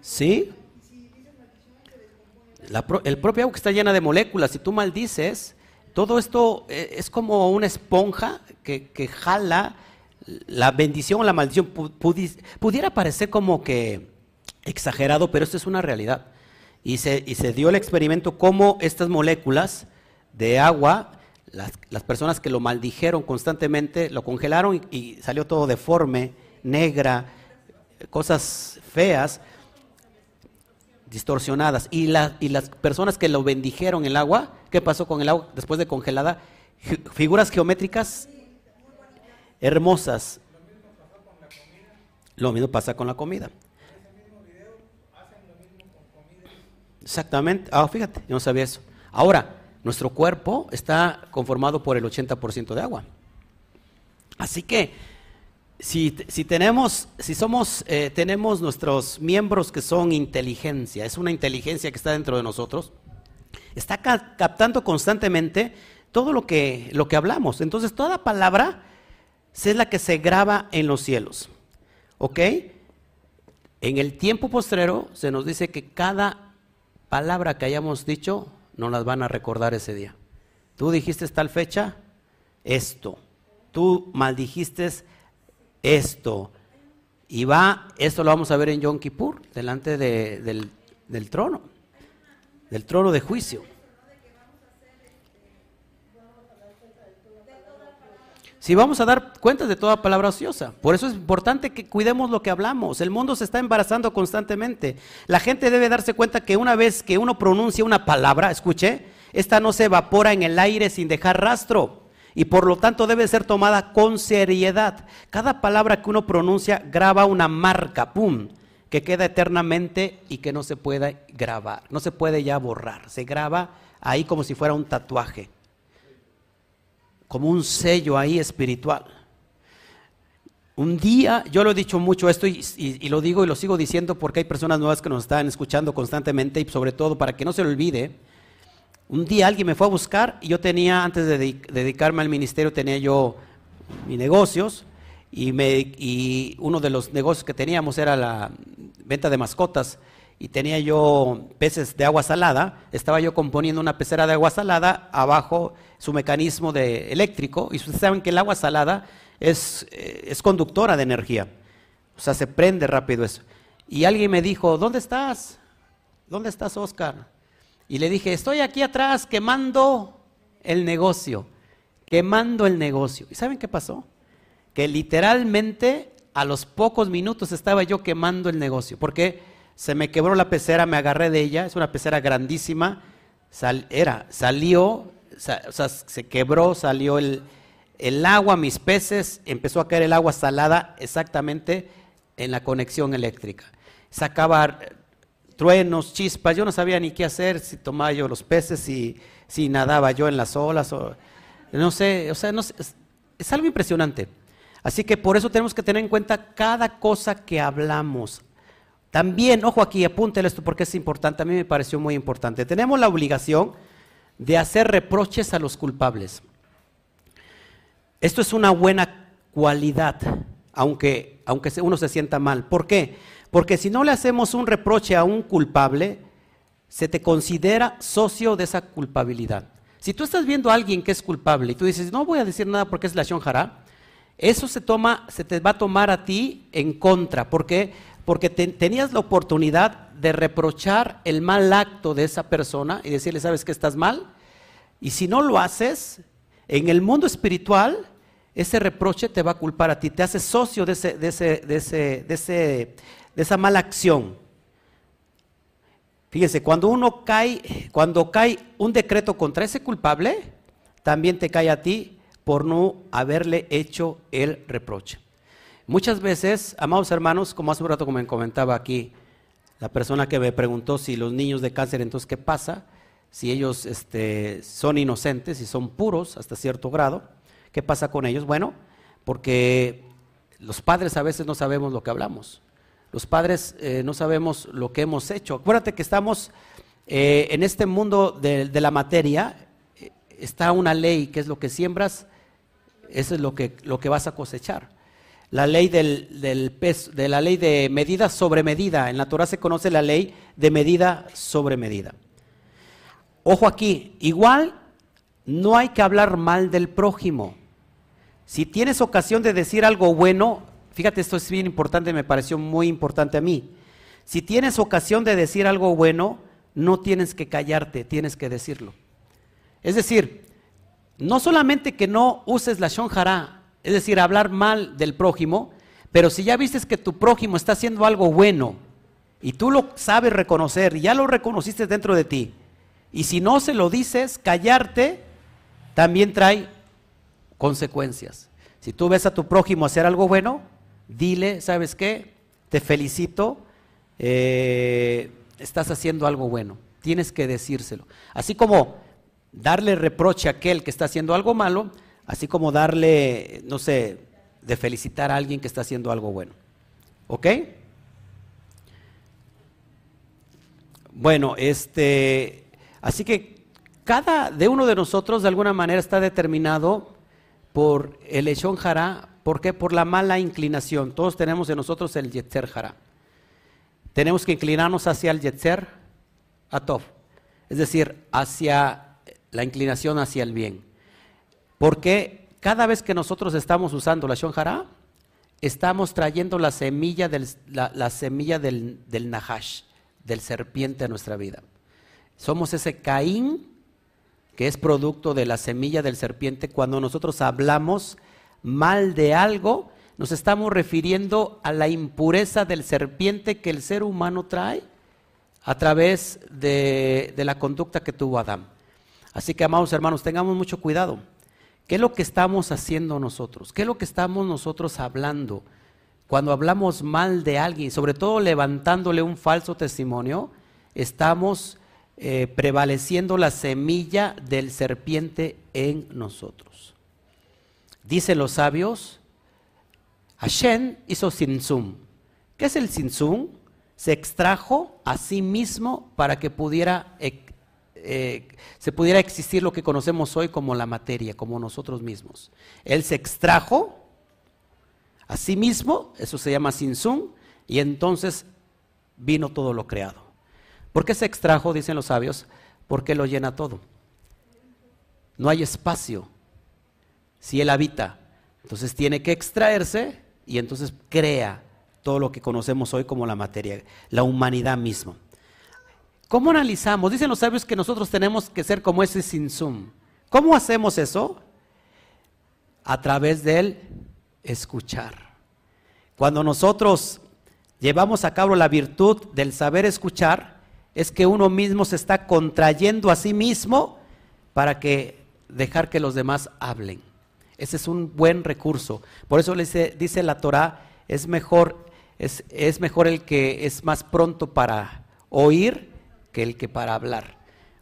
Sí. el propio agua que está llena de moléculas, si tú maldices, todo esto eh, es como una esponja que, que jala la bendición o la maldición. Pudiera parecer como que exagerado, pero esto es una realidad. Y se, y se dio el experimento cómo estas moléculas de agua, las, las, personas que lo maldijeron constantemente, lo congelaron y, salió todo deforme, negra, cosas feas, distorsionadas. Y, la, y las personas que lo bendijeron el agua, ¿qué pasó con el agua después de congelada? Figuras geométricas hermosas. Lo mismo pasa con la comida. Exactamente. Ah, fíjate, yo no sabía eso. Ahora, nuestro cuerpo está conformado por el 80% de agua. Así que, si, tenemos, si somos, eh, tenemos nuestros miembros que son inteligencia, es una inteligencia que está dentro de nosotros, está captando constantemente todo lo que, lo que hablamos. Entonces, toda palabra es la que se graba en los cielos. ¿Ok? En el tiempo postrero se nos dice que cada palabra que hayamos dicho, no las van a recordar ese día. Tú dijiste tal fecha, esto. Tú maldijiste esto. Y va, esto lo vamos a ver en Yom Kippur, delante del, del trono, del trono de juicio. Si vamos a dar cuentas de toda palabra ociosa. Por eso es importante que cuidemos lo que hablamos. El mundo se está embarazando constantemente. La gente debe darse cuenta que una vez que uno pronuncia una palabra, escuche, esta no se evapora en el aire sin dejar rastro. Y por lo tanto debe ser tomada con seriedad. Cada palabra que uno pronuncia graba una marca, ¡pum!, que queda eternamente y que no se puede grabar, no se puede ya borrar. Se graba ahí como si fuera un tatuaje como un sello ahí espiritual. Un día, yo lo he dicho mucho esto y, lo digo y lo sigo diciendo porque hay personas nuevas que nos están escuchando constantemente y sobre todo para que no se lo olvide. Un día alguien me fue a buscar y yo tenía, antes de dedicarme al ministerio, tenía yo mis negocios y, me, y uno de los negocios que teníamos era la venta de mascotas y tenía yo peces de agua salada, estaba yo componiendo una pecera de agua salada, abajo su mecanismo de eléctrico, y ustedes saben que el agua salada es, eh, es conductora de energía, o sea, se prende rápido eso. Y alguien me dijo, ¿dónde estás? ¿Dónde estás, Oscar? Y le dije, estoy aquí atrás quemando el negocio, quemando el negocio. ¿Y saben qué pasó? Que literalmente a los pocos minutos estaba yo quemando el negocio, porque se me quebró la pecera, me agarré de ella, es una pecera grandísima, era, salió, o sea, se quebró, salió el, el agua, mis peces, empezó a caer el agua salada exactamente en la conexión eléctrica. Sacaba truenos, chispas, yo no sabía ni qué hacer, si tomaba yo los peces, si, si nadaba yo en las olas, o, no sé, o sea, no es algo impresionante. Así que por eso tenemos que tener en cuenta cada cosa que hablamos. También, ojo aquí, apúntele esto porque es importante, a mí me pareció muy importante. Tenemos la obligación de hacer reproches a los culpables. Esto es una buena cualidad, aunque, aunque uno se sienta mal. ¿Por qué? Porque si no le hacemos un reproche a un culpable, se te considera socio de esa culpabilidad. Si tú estás viendo a alguien que es culpable y tú dices, no voy a decir nada porque es la Shonjara, eso se, toma, se te va a tomar a ti en contra. ¿Por qué? Porque tenías la oportunidad de reprochar el mal acto de esa persona y decirle, ¿sabes que estás mal? Y si no lo haces, en el mundo espiritual, ese reproche te va a culpar a ti, te hace socio de, ese, de, ese, de, ese, de, ese, de esa mala acción. Fíjense, cuando uno cae, cuando cae un decreto contra ese culpable, también te cae a ti por no haberle hecho el reproche. Muchas veces, amados hermanos, como hace un rato como me comentaba aquí, la persona que me preguntó si los niños de cáncer, entonces, ¿qué pasa? Si ellos este, son inocentes y son puros hasta cierto grado, ¿qué pasa con ellos? Bueno, porque los padres a veces no sabemos lo que hablamos. Los padres eh, no sabemos lo que hemos hecho. Acuérdate que estamos eh, en este mundo de, la materia, eh, está una ley que es lo que siembras, eso es lo que, lo que vas a cosechar. La ley del, peso, de la ley de medida sobre medida. En la se conoce la ley de medida sobre medida. Ojo aquí, igual no hay que hablar mal del prójimo. Si tienes ocasión de decir algo bueno, fíjate, esto es bien importante, me pareció muy importante a mí. Si tienes ocasión de decir algo bueno, no tienes que callarte, tienes que decirlo. Es decir, no solamente que no uses la shonjara, es decir, hablar mal del prójimo, pero si ya vistes que tu prójimo está haciendo algo bueno y tú lo sabes reconocer, y ya lo reconociste dentro de ti, y si no se lo dices, callarte también trae consecuencias. Si tú ves a tu prójimo hacer algo bueno, dile, ¿sabes qué? Te felicito, eh, estás haciendo algo bueno. Tienes que decírselo. Así como darle reproche a aquel que está haciendo algo malo, así como darle, no sé, de felicitar a alguien que está haciendo algo bueno. ¿Ok? Bueno, este, así que cada de uno de nosotros de alguna manera está determinado por el Eshon Jara, ¿por qué? Por la mala inclinación. Todos tenemos en nosotros el Yetzer Jara. Tenemos que inclinarnos hacia el Yetzer Atov, es decir, hacia la inclinación hacia el bien. Porque cada vez que nosotros estamos usando la Shonjara, estamos trayendo la semilla del, la, del, Nahash, del serpiente a nuestra vida. Somos ese Caín que es producto de la semilla del serpiente. Cuando nosotros hablamos mal de algo, nos estamos refiriendo a la impureza del serpiente que el ser humano trae a través de, de la conducta que tuvo Adán. Así que, amados hermanos, tengamos mucho cuidado. ¿Qué es lo que estamos haciendo nosotros? ¿Qué es lo que estamos nosotros hablando? Cuando hablamos mal de alguien, sobre todo levantándole un falso testimonio, estamos eh, prevaleciendo la semilla del serpiente en nosotros. Dicen los sabios, Hashem hizo sinsum. ¿Qué es el sinsum? Se extrajo a sí mismo para que pudiera eh, se pudiera existir lo que conocemos hoy como la materia, como nosotros mismos. Él se extrajo a sí mismo, eso se llama sinsum, y entonces vino todo lo creado. ¿Por qué se extrajo, dicen los sabios? Porque lo llena todo. No hay espacio si él habita. Entonces tiene que extraerse y entonces crea todo lo que conocemos hoy como la materia, la humanidad misma. ¿Cómo analizamos? Dicen los sabios que nosotros tenemos que ser como ese sinsum. ¿Cómo hacemos eso? A través del escuchar. Cuando nosotros llevamos a cabo la virtud del saber escuchar, es que uno mismo se está contrayendo a sí mismo para que dejar que los demás hablen. Ese es un buen recurso. Por eso dice, la Torah, es mejor, es, es mejor el que es más pronto para oír que el que para hablar.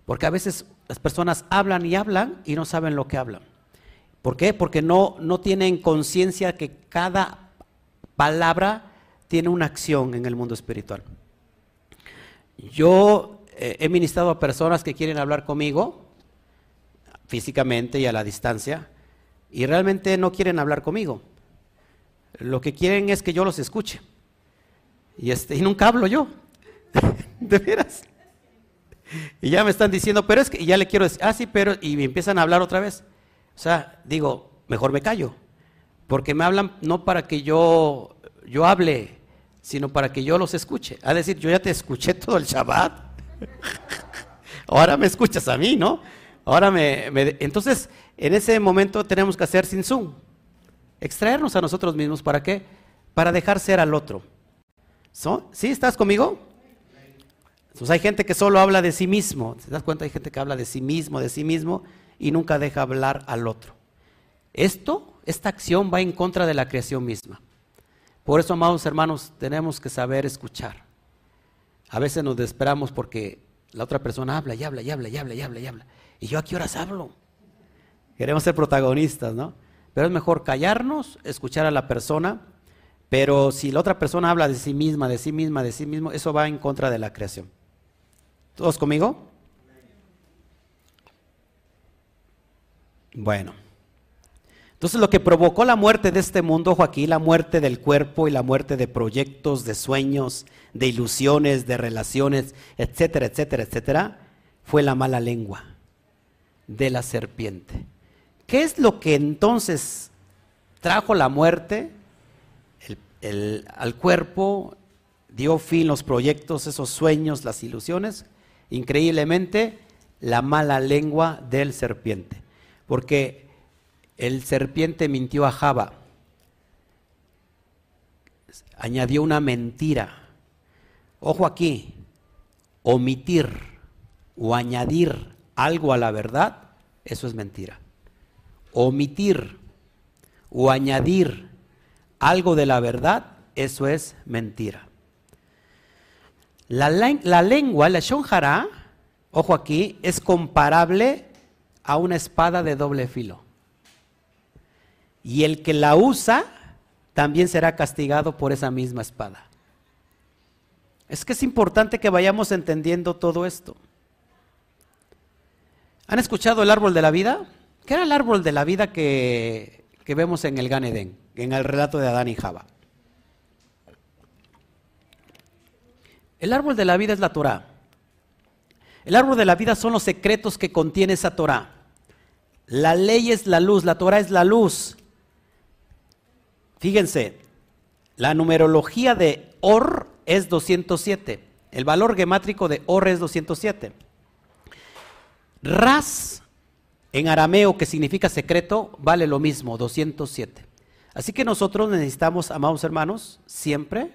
Porque a veces las personas hablan y hablan y no saben lo que hablan. ¿Por qué? Porque no, no tienen conciencia que cada palabra tiene una acción en el mundo espiritual. Yo eh, he ministrado a personas que quieren hablar conmigo físicamente y a la distancia y realmente no quieren hablar conmigo. Lo que quieren es que yo los escuche. Y, este, y nunca hablo yo. de veras. Y ya me están diciendo, pero es que, y ya le quiero decir, ah, sí, pero, y me empiezan a hablar otra vez. O sea, digo, mejor me callo, porque me hablan no para que yo, yo hable, sino para que yo los escuche. A decir, yo ya te escuché todo el Shabbat, ahora me escuchas a mí, ¿no? Ahora me, Entonces, en ese momento tenemos que hacer sin zoom. Extraernos a nosotros mismos, ¿para qué? Para dejar ser al otro. ¿Sí? ¿Estás conmigo? Entonces hay gente que solo habla de sí mismo. ¿Te das cuenta? Hay gente que habla de sí mismo, de sí mismo y nunca deja hablar al otro. Esto, esta acción va en contra de la creación misma. Por eso, amados hermanos, tenemos que saber escuchar. A veces nos desesperamos porque la otra persona habla y habla y habla y habla y habla y habla. ¿Y yo a qué horas hablo? Queremos ser protagonistas, ¿no? Pero es mejor callarnos, escuchar a la persona, pero si la otra persona habla de sí misma, de sí misma, de sí mismo, eso va en contra de la creación. ¿Todos conmigo? Bueno. Entonces lo que provocó la muerte de este mundo, ojo aquí, la muerte del cuerpo y la muerte de proyectos, de sueños, de ilusiones, de relaciones, etcétera, etcétera, etcétera, fue la mala lengua de la serpiente. ¿Qué es lo que entonces trajo la muerte al cuerpo, dio fin los proyectos, esos sueños, las ilusiones? Increíblemente, la mala lengua del serpiente. Porque el serpiente mintió a Java, añadió una mentira. Ojo aquí, omitir o añadir algo a la verdad, eso es mentira. Omitir o añadir algo de la verdad, eso es mentira. La, lengua, la shonjara, ojo aquí, es comparable a una espada de doble filo y el que la usa también será castigado por esa misma espada. Es que es importante que vayamos entendiendo todo esto. ¿Han escuchado el árbol de la vida? ¿Qué era el árbol de la vida que, vemos en el Gan Eden, en el relato de Adán y Java? El árbol de la vida es la Torah. El árbol de la vida son los secretos que contiene esa Torah. La ley es la luz, la Torah es la luz. Fíjense, la numerología de Or es 207. El valor gemátrico de Or es 207. Ras, en arameo, que significa secreto, vale lo mismo, 207. Así que nosotros necesitamos, amados hermanos, siempre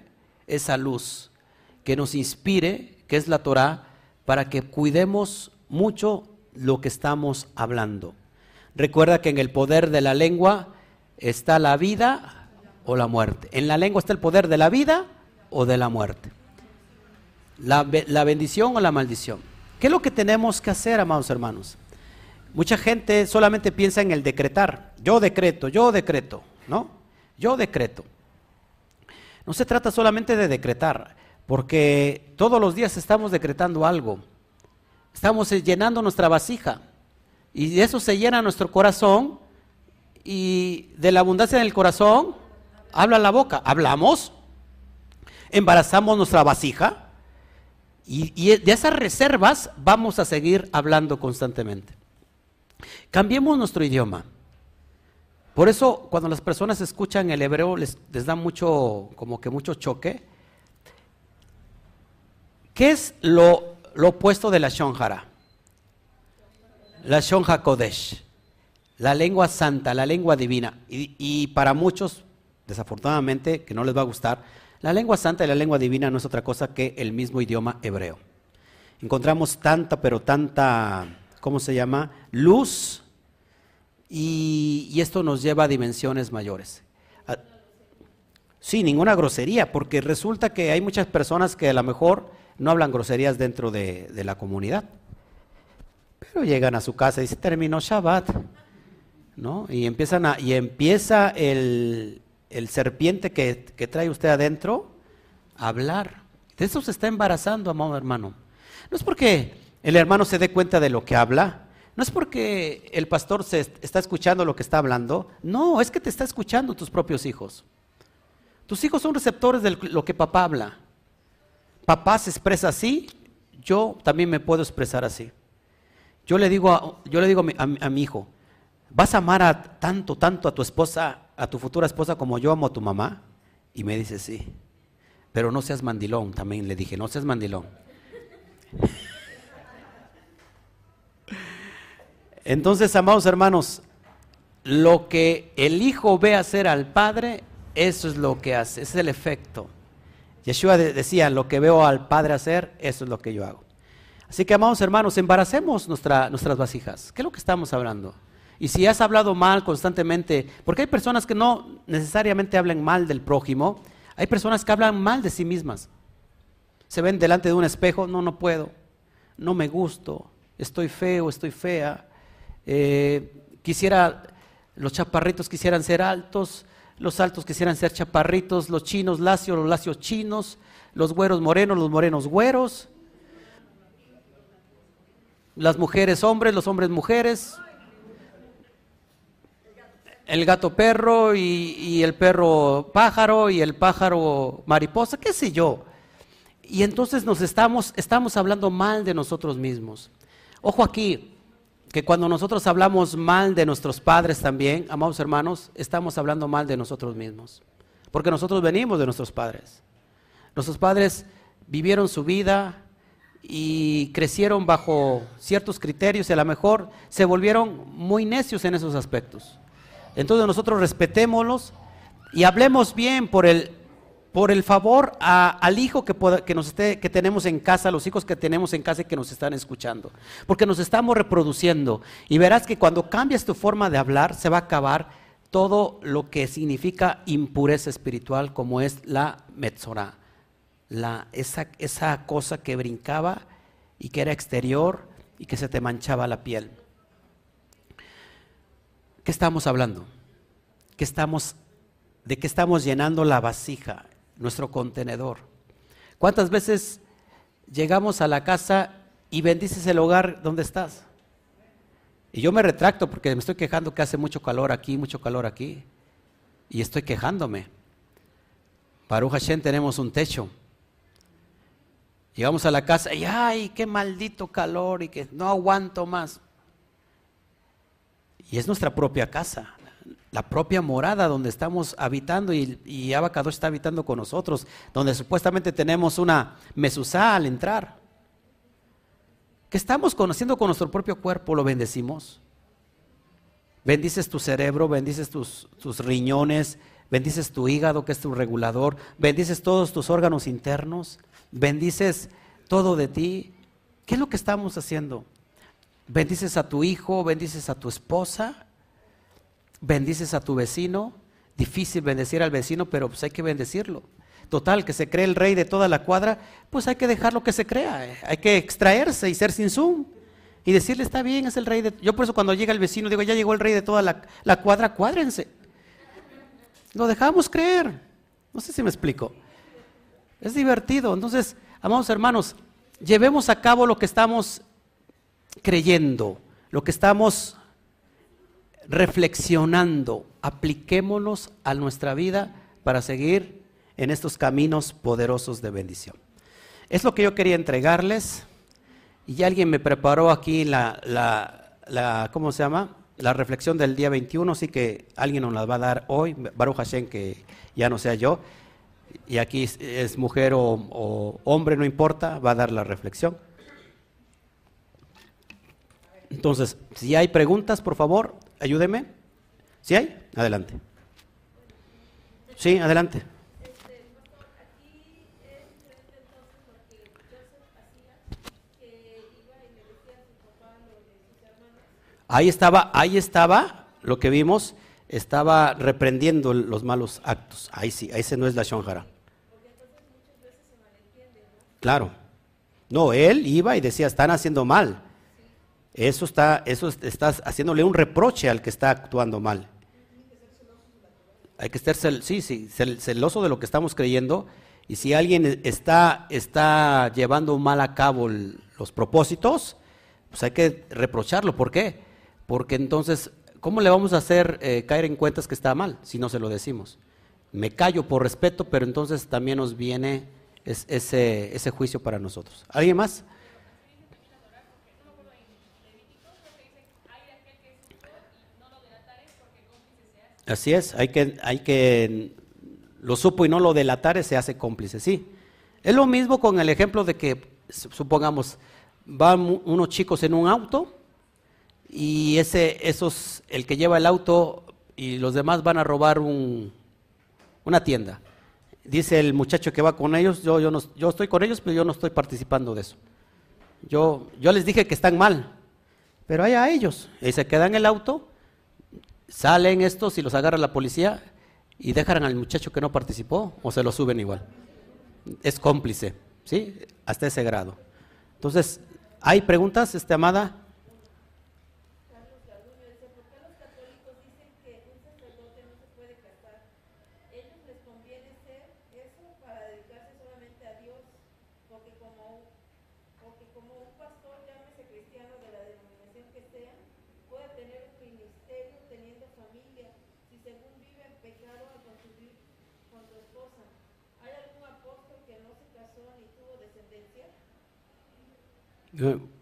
esa luz que nos inspire, que es la Torah, para que cuidemos mucho lo que estamos hablando. Recuerda que en el poder de la lengua está la vida, o la muerte. En la lengua está el poder de la vida o de la muerte. La, bendición o la maldición. ¿Qué es lo que tenemos que hacer, amados hermanos? Mucha gente solamente piensa en el decretar. Yo decreto, yo decreto, ¿no? Yo decreto. No se trata solamente de decretar, porque todos los días estamos decretando algo. Estamos llenando nuestra vasija. Y eso se llena nuestro corazón. Y de la abundancia del corazón habla la boca. Hablamos, embarazamos nuestra vasija y, de esas reservas vamos a seguir hablando constantemente. Cambiemos nuestro idioma. Por eso cuando las personas escuchan el hebreo les, da mucho, como que mucho choque. ¿Qué es lo, opuesto de la Shonjara? La Shonja Kodesh, la lengua santa, la lengua divina. y para muchos desafortunadamente, que no les va a gustar, la lengua santa y la lengua divina no es otra cosa que el mismo idioma hebreo. Encontramos tanta, pero tanta, ¿cómo se llama? Luz y, esto nos lleva a dimensiones mayores. Sí, ninguna grosería, porque resulta que hay muchas personas que a lo mejor no hablan groserías dentro de, de la comunidad, pero llegan a su casa y dicen, terminó Shabbat, ¿no? Y, empiezan a, y empieza el, el serpiente que, trae usted adentro hablar. De eso se está embarazando, amado hermano. No es porque el hermano se dé cuenta de lo que habla, no es porque el pastor se está escuchando lo que está hablando, no, es que te está escuchando tus propios hijos. Tus hijos son receptores de lo que papá habla. Papá se expresa así, yo también me puedo expresar así. Yo le digo a, yo le digo a mi hijo, ¿vas a amar a tanto, tanto a tu esposa a tu futura esposa como yo amo a tu mamá? Y me dice, sí. Pero no seas mandilón, también le dije, no seas mandilón. Entonces, amados hermanos, lo que el hijo ve hacer al padre, eso es lo que hace, ese es el efecto. Yeshua decía, lo que veo al padre hacer, eso es lo que yo hago. Así que, amados hermanos, embaracemos nuestra, nuestras vasijas. ¿Qué es lo que estamos hablando? Y si has hablado mal constantemente, porque hay personas que no necesariamente hablan mal del prójimo, hay personas que hablan mal de sí mismas. Se ven delante de un espejo, no, no puedo, no me gusto, estoy feo, estoy fea, eh, quisiera, los chaparritos quisieran ser altos, los altos quisieran ser chaparritos, los chinos lacios, los lacios chinos, los güeros morenos, los morenos güeros, las mujeres hombres, los hombres mujeres, el gato perro y, el perro pájaro y el pájaro mariposa, qué sé yo. Y entonces nos estamos, estamos hablando mal de nosotros mismos. Ojo aquí, que cuando nosotros hablamos mal de nuestros padres también, amados hermanos, estamos hablando mal de nosotros mismos. Porque nosotros venimos de nuestros padres. Nuestros padres vivieron su vida y crecieron bajo ciertos criterios y a lo mejor se volvieron muy necios en esos aspectos. Entonces nosotros respetémoslos y hablemos bien por el, por el favor al hijo que, nos esté, que tenemos en casa, los hijos que tenemos en casa y que nos están escuchando. Porque nos estamos reproduciendo. Y verás que cuando cambias tu forma de hablar, se va a acabar todo lo que significa impureza espiritual, como es la metzorah. La, esa, esa cosa que brincaba y que era exterior y que se te manchaba la piel. ¿Qué estamos hablando? ¿Qué estamos, ¿De qué estamos llenando la vasija, nuestro contenedor? ¿Cuántas veces llegamos a la casa y bendices el hogar donde estás? Y yo me retracto porque me estoy quejando que hace mucho calor aquí, mucho calor aquí. Y estoy quejándome. Baruch Hashem tenemos un techo. Llegamos a la casa y ay, qué maldito calor y que no aguanto más. Y es nuestra propia casa, la propia morada donde estamos habitando y, y está habitando con nosotros, donde supuestamente tenemos una mesuzá al entrar. ¿Qué estamos conociendo con nuestro propio cuerpo? ¿Lo bendecimos? Bendices tu cerebro, bendices tus, tus riñones, bendices tu hígado, que es tu regulador, bendices todos tus órganos internos, bendices todo de ti. ¿Qué es lo que estamos haciendo? bendices a tu hijo, bendices a tu esposa, bendices a tu vecino. Difícil bendecir al vecino, pero pues hay que bendecirlo. Total, que se cree el rey de toda la cuadra, pues hay que dejarlo que se crea. Eh. Hay que extraerse y ser sin zoom. Y decirle, está bien, es el rey de... Yo por eso cuando llega el vecino digo, ya llegó el rey de toda la, la cuadra, cuádrense. Lo dejamos creer. No sé si me explico. Es divertido. Entonces, amados hermanos, llevemos a cabo lo que estamos creyendo, lo que estamos reflexionando, apliquémonos a nuestra vida para seguir en estos caminos poderosos de bendición. Es lo que yo quería entregarles y alguien me preparó aquí la, la, ¿cómo se llama? La reflexión del día 21, así que alguien nos la va a dar hoy, Baruch Hashem, que ya no sea yo, y aquí es, mujer o hombre, no importa, va a dar la reflexión. Entonces, si hay preguntas, por favor, ayúdeme. ¿Si hay? Adelante. Sí, adelante. Ahí estaba, ahí estaba lo que vimos, estaba reprendiendo los malos actos. Ahí sí, ese no es la shonjara. Claro. No, él iba y decía, están haciendo mal. Eso está, eso estás haciéndole un reproche al que está actuando mal. Hay que estar sí, sí, celoso de lo que estamos creyendo. Y si alguien está, está llevando mal a cabo los propósitos, pues hay que reprocharlo. ¿Por qué? Porque entonces, ¿cómo le vamos a hacer eh, caer en cuentas que está mal si no se lo decimos? Me callo por respeto, pero entonces también nos viene ese, ese juicio para nosotros. ¿Alguien más? Así es, hay que, hay que, lo supo y no lo delatare, se hace cómplice, sí. Es lo mismo con el ejemplo de que, supongamos, van unos chicos en un auto y ese, esos, el que lleva el auto y los demás van a robar un, una tienda. Dice el muchacho que va con ellos, yo, yo, no, yo estoy con ellos, pero yo no estoy participando de eso. Yo, yo les dije que están mal, pero hay a ellos. Y se quedan en el auto, salen estos y los agarra la policía y dejan al muchacho que no participó o se lo suben igual. Es cómplice, ¿sí? Hasta ese grado. Entonces, ¿hay preguntas, este, amada?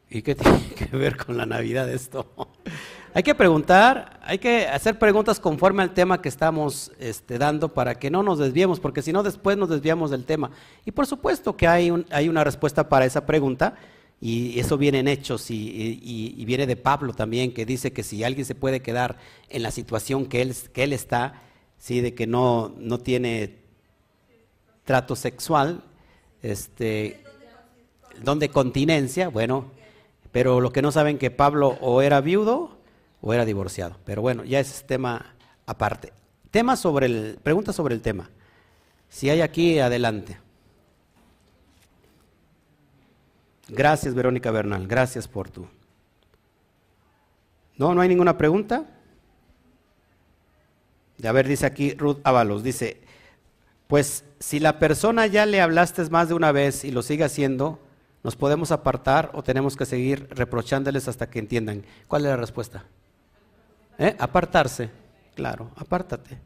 ¿Y qué tiene que ver con la Navidad esto? hay que preguntar, hay que hacer preguntas conforme al tema que estamos este, dando para que no nos desviemos, porque si no después nos desviamos del tema. Y por supuesto que hay, un, hay una respuesta para esa pregunta, y eso viene en hechos y, viene de Pablo también, que dice que si alguien se puede quedar en la situación que él, que él está, ¿sí? de que no, no tiene trato sexual, este, donde continencia, bueno, pero lo que no saben que Pablo o era viudo o era divorciado. Pero bueno, ya es tema aparte. Tema sobre el, pregunta sobre el tema. Si hay aquí, adelante. Gracias, Verónica Bernal. Gracias por tu. No, no hay ninguna pregunta. A ver, dice aquí Ruth Ábalos, dice, pues si la persona ya le hablaste más de una vez y lo sigue haciendo, ¿Nos podemos apartar o tenemos que seguir reprochándoles hasta que entiendan? ¿Cuál es la respuesta? ¿Eh? Apartarse. Claro, apártate.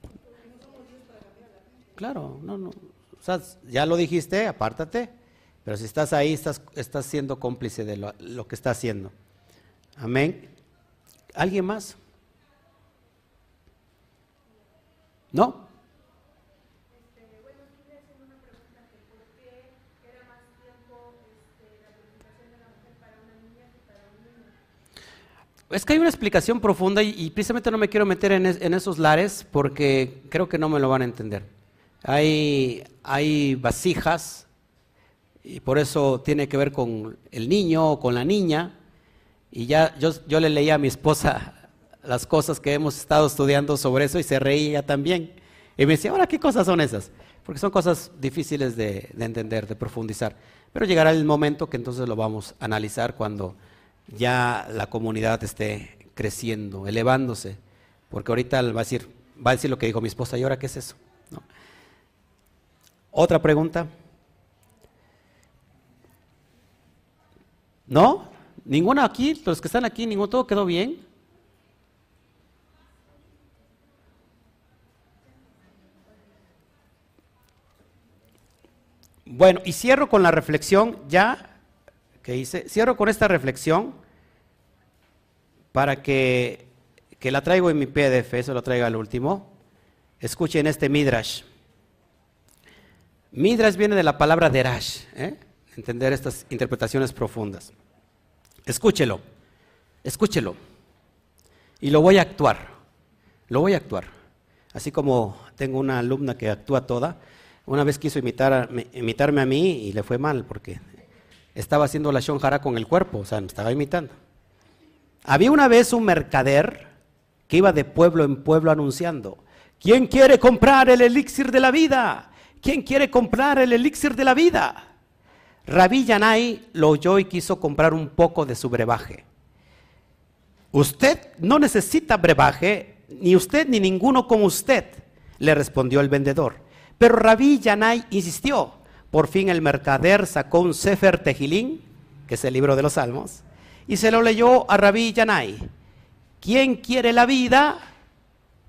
Claro, no, no. O sea, ya lo dijiste, apártate. Pero si estás ahí, estás, estás siendo cómplice de lo, lo que está haciendo. Amén. ¿Alguien más? ¿No? Es que hay una explicación profunda y, precisamente no me quiero meter en, esos lares porque creo que no me lo van a entender. Hay, vasijas y por eso tiene que ver con el niño o con la niña. Y ya yo, le leía a mi esposa las cosas que hemos estado estudiando sobre eso y se reía también. Y me decía, ahora, ¿qué cosas son esas? Porque son cosas difíciles de entender, de profundizar. Pero llegará el momento que entonces lo vamos a analizar cuando ya la comunidad esté creciendo, elevándose, porque ahorita va a decir, va a decir lo que dijo mi esposa, ¿y ahora qué es eso? ¿Otra pregunta? ¿No? ¿Ninguna aquí? ¿Los que están aquí? ¿Ninguno? ¿Todo quedó bien? Bueno, y cierro con la reflexión ya que hice. Cierro con esta reflexión para que, que la traigo en mi PDF, eso lo traiga al último. Escuchen este Midrash. Midrash viene de la palabra derash, ¿eh? entender estas interpretaciones profundas. Escúchelo, escúchelo. Y lo voy a actuar, lo voy a actuar. Así como tengo una alumna que actúa toda, una vez quiso imitar, imitarme a mí y le fue mal porque estaba haciendo la shonjara con el cuerpo, o sea, me estaba imitando. Había una vez un mercader que iba de pueblo en pueblo anunciando, ¿quién quiere comprar el elixir de la vida? ¿Quién quiere comprar el elixir de la vida? Rabí Yanai lo oyó y quiso comprar un poco de su brebaje. Usted no necesita brebaje, ni usted ni ninguno como usted, le respondió el vendedor. Pero Rabí Yanai insistió, por fin el mercader sacó un Sefer Tejilín, que es el libro de los Salmos, y se lo leyó a Rabí Yanai. ¿Quién quiere la vida?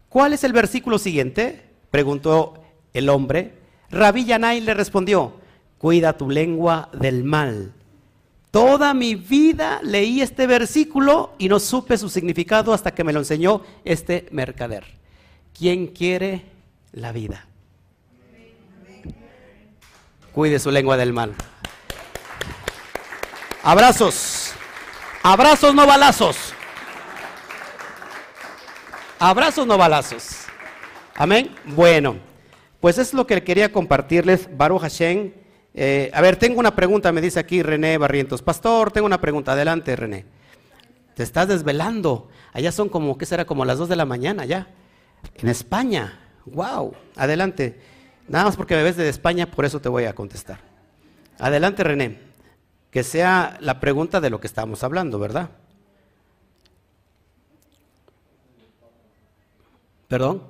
¿Cuál es el versículo siguiente? Preguntó el hombre. Rabí Yanai le respondió, cuida tu lengua del mal. Toda mi vida leí este versículo y no supe su significado hasta que me lo enseñó este mercader. ¿Quién quiere la vida? Cuide su lengua del mal. Abrazos. Abrazos, no balazos. Abrazos, no balazos. Amén. Bueno, pues es lo que quería compartirles, Baruch Hashem. Eh, a ver, tengo una pregunta, me dice aquí René Barrientos. Pastor, tengo una pregunta. Adelante, René. Te estás desvelando. Allá son como, ¿qué será? Como las 2 de la mañana ya. En España. Wow. Adelante. Nada más porque me ves de España, por eso te voy a contestar. Adelante, René. Que sea la pregunta de lo que estamos hablando, ¿verdad? ¿Perdón?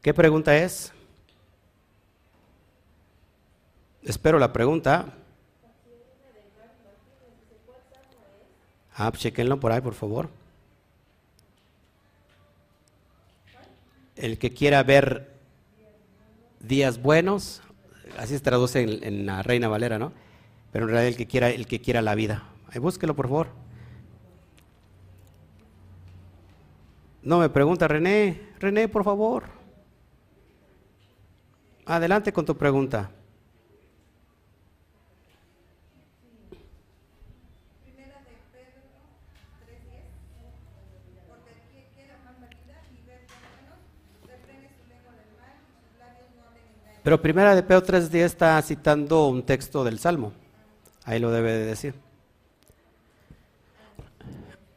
¿Qué pregunta es? Espero la pregunta. Ah, pues chequenlo por ahí, por favor. El que quiera ver días buenos, así se traduce en, la Reina Valera, ¿no? Pero en realidad el que quiera, el que quiera la vida. Ahí búsquelo, por favor. No me pregunta René. René, por favor. Adelante con tu pregunta. Pero primera de Pedro 3.10 está citando un texto del Salmo. Ahí lo debe de decir.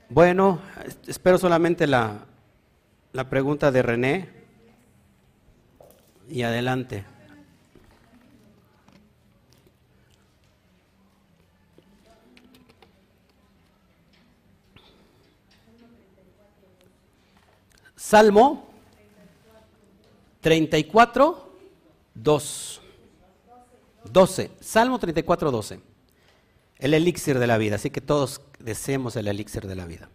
Bueno, espero solamente la, la pregunta de René. Y adelante. Salmo 34, 2. 12. Salmo 34, 12. El elixir de la vida. Así que todos deseemos el elixir de la vida.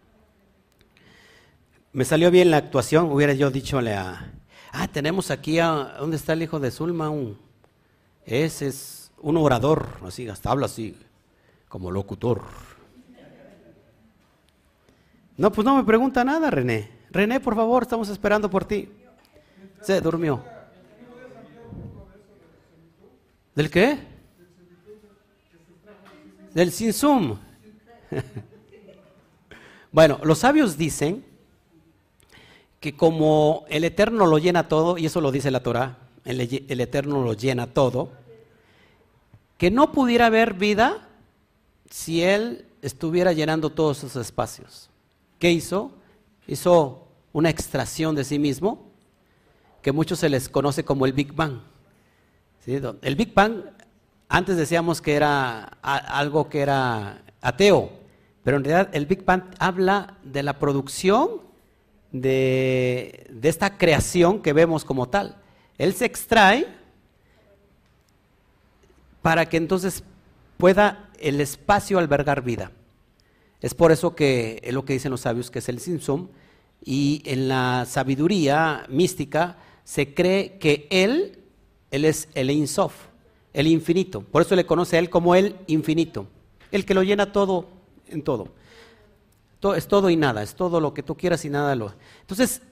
Me salió bien la actuación, hubiera yo dichole a... Ah, tenemos aquí a... ¿Dónde está el hijo de Zulma? Un, ese es un orador, así, hasta habla así, como locutor. No, pues no me pregunta nada, René. René, por favor, estamos esperando por ti. Se durmió. ¿Del qué? Del Sinsum. bueno, los sabios dicen que como el Eterno lo llena todo, y eso lo dice la Torah, el, Eterno lo llena todo, que no pudiera haber vida si Él estuviera llenando todos esos espacios. ¿Qué hizo? Hizo una extracción de sí mismo, que muchos se les conoce como el Big Bang. El Big Bang, antes decíamos que era algo que era ateo, pero en realidad el Big Bang habla de la producción de, esta creación que vemos como tal. Él se extrae para que entonces pueda el espacio albergar vida. Es por eso que es lo que dicen los sabios, que es el Simpson, y en la sabiduría mística se cree que Él, Él es el Insof, el infinito. Por eso le conoce a Él como el infinito, el que lo llena todo en todo es todo y nada, es todo lo que tú quieras y nada lo. Entonces,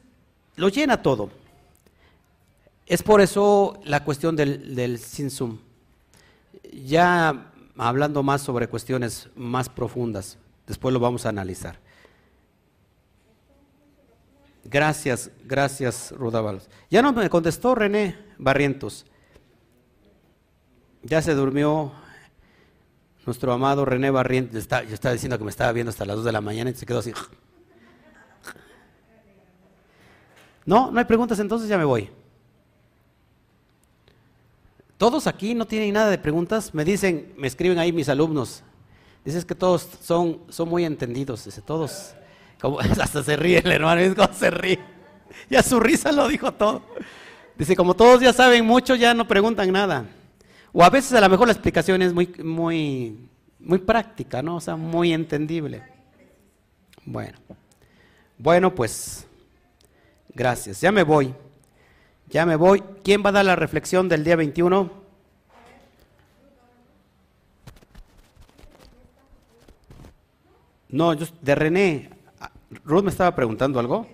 lo llena todo. Es por eso la cuestión del, del sinsum. Ya hablando más sobre cuestiones más profundas, después lo vamos a analizar. Gracias, gracias, Rudabalos. Ya no me contestó René Barrientos. Ya se durmió nuestro amado René Barrientos, está, yo estaba diciendo que me estaba viendo hasta las 2 de la mañana y se quedó así. No, no hay preguntas, entonces ya me voy. Todos aquí no tienen nada de preguntas. Me dicen, me escriben ahí mis alumnos. Dices que todos son, son muy entendidos. Dice, todos, como, hasta se ríe el hermano, se ríe. Ya su risa lo dijo todo. Dice, como todos ya saben mucho, ya no preguntan nada. O a veces a lo mejor la explicación es muy, muy, muy práctica, ¿no? O sea, muy entendible. Bueno, bueno, pues, gracias. Ya me voy. Ya me voy. ¿Quién va a dar la reflexión del día 21? No, yo, de René. Ruth me estaba preguntando algo.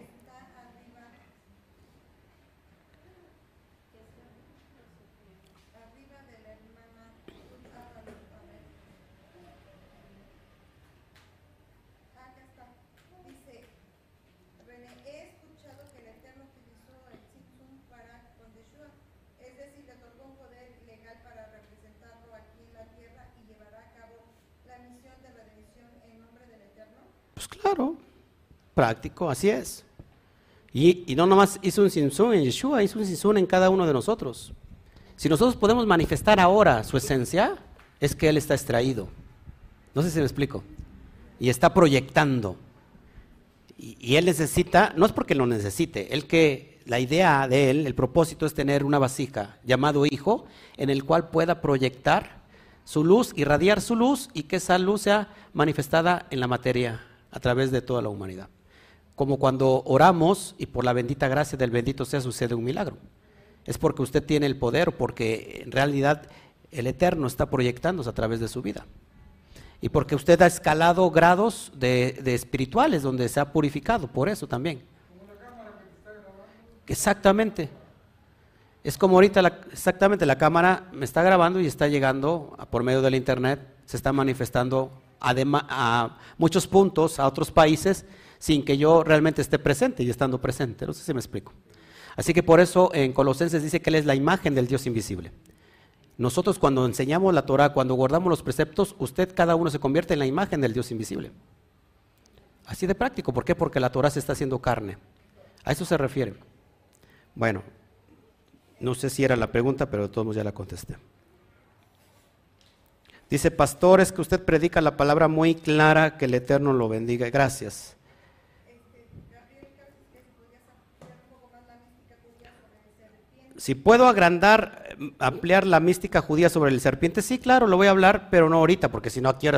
Pues claro, práctico, así es. Y, no nomás hizo un sinsun en Yeshua, hizo un sinsun en cada uno de nosotros. Si nosotros podemos manifestar ahora su esencia, es que Él está extraído. No sé si me explico. Y está proyectando. Y, y, Él necesita, no es porque lo necesite, Él que la idea de Él, el propósito es tener una vasija llamado Hijo, en el cual pueda proyectar su luz, irradiar su luz y que esa luz sea manifestada en la materia a través de toda la humanidad. Como cuando oramos y por la bendita gracia del bendito sea sucede un milagro. Es porque usted tiene el poder, porque en realidad el Eterno está proyectándose a través de su vida. Y porque usted ha escalado grados de, de espirituales donde se ha purificado, por eso también. Exactamente. Es como ahorita, la, exactamente, la cámara me está grabando y está llegando por medio del Internet, se está manifestando a muchos puntos, a otros países, sin que yo realmente esté presente y estando presente. No sé si me explico. Así que por eso en Colosenses dice que Él es la imagen del Dios invisible. Nosotros cuando enseñamos la Torah, cuando guardamos los preceptos, usted cada uno se convierte en la imagen del Dios invisible. Así de práctico. ¿Por qué? Porque la Torah se está haciendo carne. A eso se refiere. Bueno, no sé si era la pregunta, pero de todos modos ya la contesté. Dice, pastor, es que usted predica la palabra muy clara, que el Eterno lo bendiga. Gracias. Si puedo agrandar, ampliar la mística judía sobre el serpiente, sí, claro, lo voy a hablar, pero no ahorita, porque si no aquí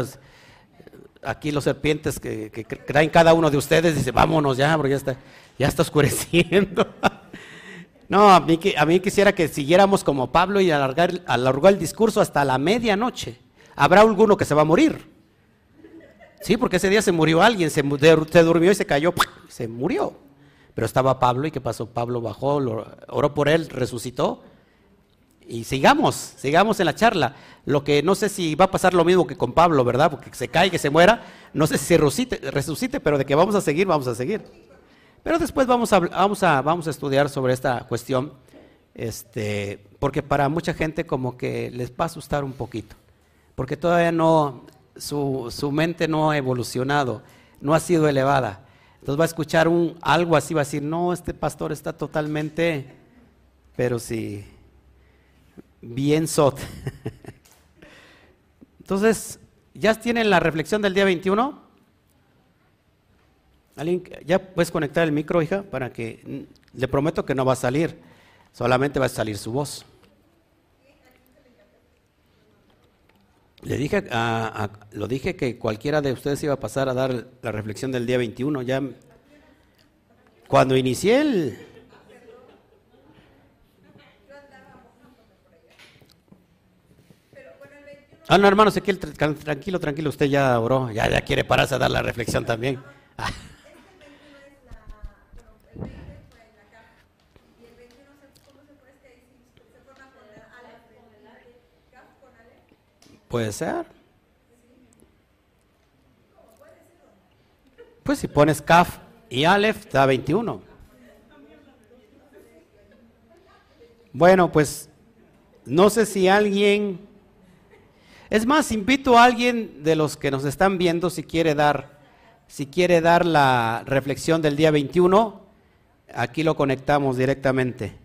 aquí los serpientes que, que, cada uno de ustedes, dice, vámonos ya, porque ya está, ya está oscureciendo. No, a mí, a mí quisiera que siguiéramos como Pablo y alargar, alargó el discurso hasta la medianoche. Habrá alguno que se va a morir. Sí, porque ese día se murió alguien, se, se durmió y se cayó, se murió. Pero estaba Pablo y ¿qué pasó? Pablo bajó, oró por él, resucitó. Y sigamos, sigamos en la charla. Lo que no sé si va a pasar lo mismo que con Pablo, ¿verdad? Porque se cae, que se muera. No sé si resucite, resucite pero de que vamos a seguir, vamos a seguir. Pero después vamos a, vamos a, vamos a estudiar sobre esta cuestión, este, porque para mucha gente como que les va a asustar un poquito, porque todavía no, su, su mente no ha evolucionado, no ha sido elevada. Entonces va a escuchar un, algo así, va a decir, no, este pastor está totalmente, pero sí, bien sot. Entonces, ¿ya tienen la reflexión del día 21? ¿Ya puedes conectar el micro, hija? Para que le prometo que no va a salir, solamente va a salir su voz. Le dije, lo dije que cualquiera de ustedes iba a pasar a dar la reflexión del día 21. Ya, cuando inicié el... Ah, no, hermano Ezequiel, tranquilo, tranquilo, usted ya oró, ya, ya quiere pararse a dar la reflexión también. Puede ser. Pues si pones Kaf y Aleph, da 21. Bueno, pues no sé si alguien... Es más, invito a alguien de los que nos están viendo si quiere dar, si quiere dar la reflexión del día 21, aquí lo conectamos directamente.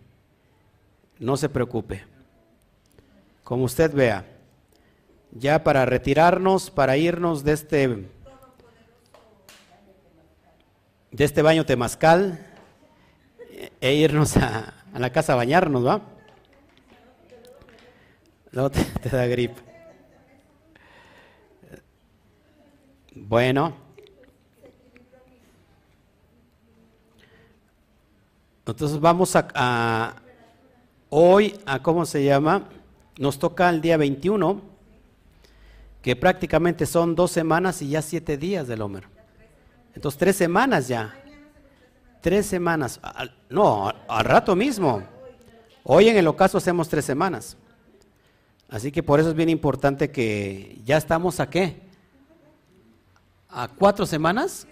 No se preocupe. Como usted vea ya para retirarnos, para irnos de este, de este baño temazcal e irnos a, la casa a bañarnos, ¿va? No te, te da gripe. Bueno. Entonces vamos a, a, hoy a cómo se llama. Nos toca el día 21 que prácticamente son dos semanas y ya siete días del Homer. Entonces, tres semanas ya. Tres semanas. No, al rato mismo. Hoy en el ocaso hacemos tres semanas. Así que por eso es bien importante que ya estamos a qué? ¿A cuatro semanas?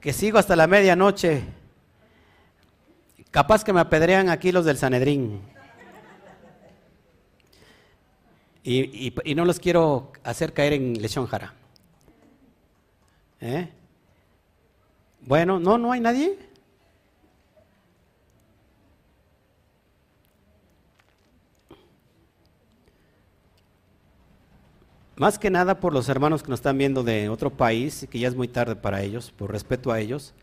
Que sigo hasta la medianoche. Capaz que me apedrean aquí los del Sanedrín. Y, no los quiero hacer caer en lesión jara. ¿Eh? Bueno, no, no hay nadie. Más que nada por los hermanos que nos están viendo de otro país y que ya es muy tarde para ellos, por respeto a ellos,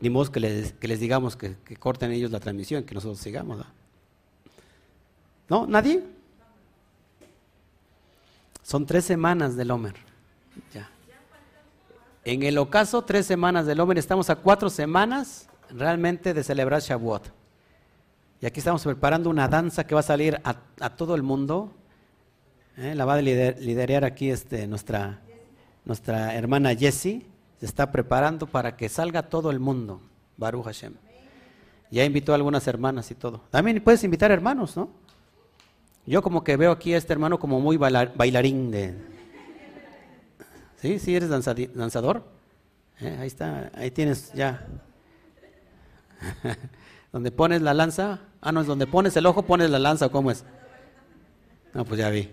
ni modo que les, que les digamos que, corten ellos la transmisión, que nosotros sigamos. ¿No? ¿Nadie? Son tres semanas del Homer. Ya. En el ocaso, tres semanas del Homer. Estamos a cuatro semanas realmente de celebrar Shavuot. Y aquí estamos preparando una danza que va a salir a, todo el mundo ¿eh? La va a liderar aquí este, nuestra, nuestra hermana Jessie. Se está preparando para que salga todo el mundo. Baruch Hashem. Ya invitó a algunas hermanas y todo. También puedes invitar hermanos, ¿no? Yo como que veo aquí a este hermano como muy bailarín de... ¿Sí? ¿Sí eres danzador? ¿Eh? Ahí está, ahí tienes ya. donde pones la lanza, ah, no, es donde pones el ojo, pones la lanza, ¿cómo es? No, pues ya vi.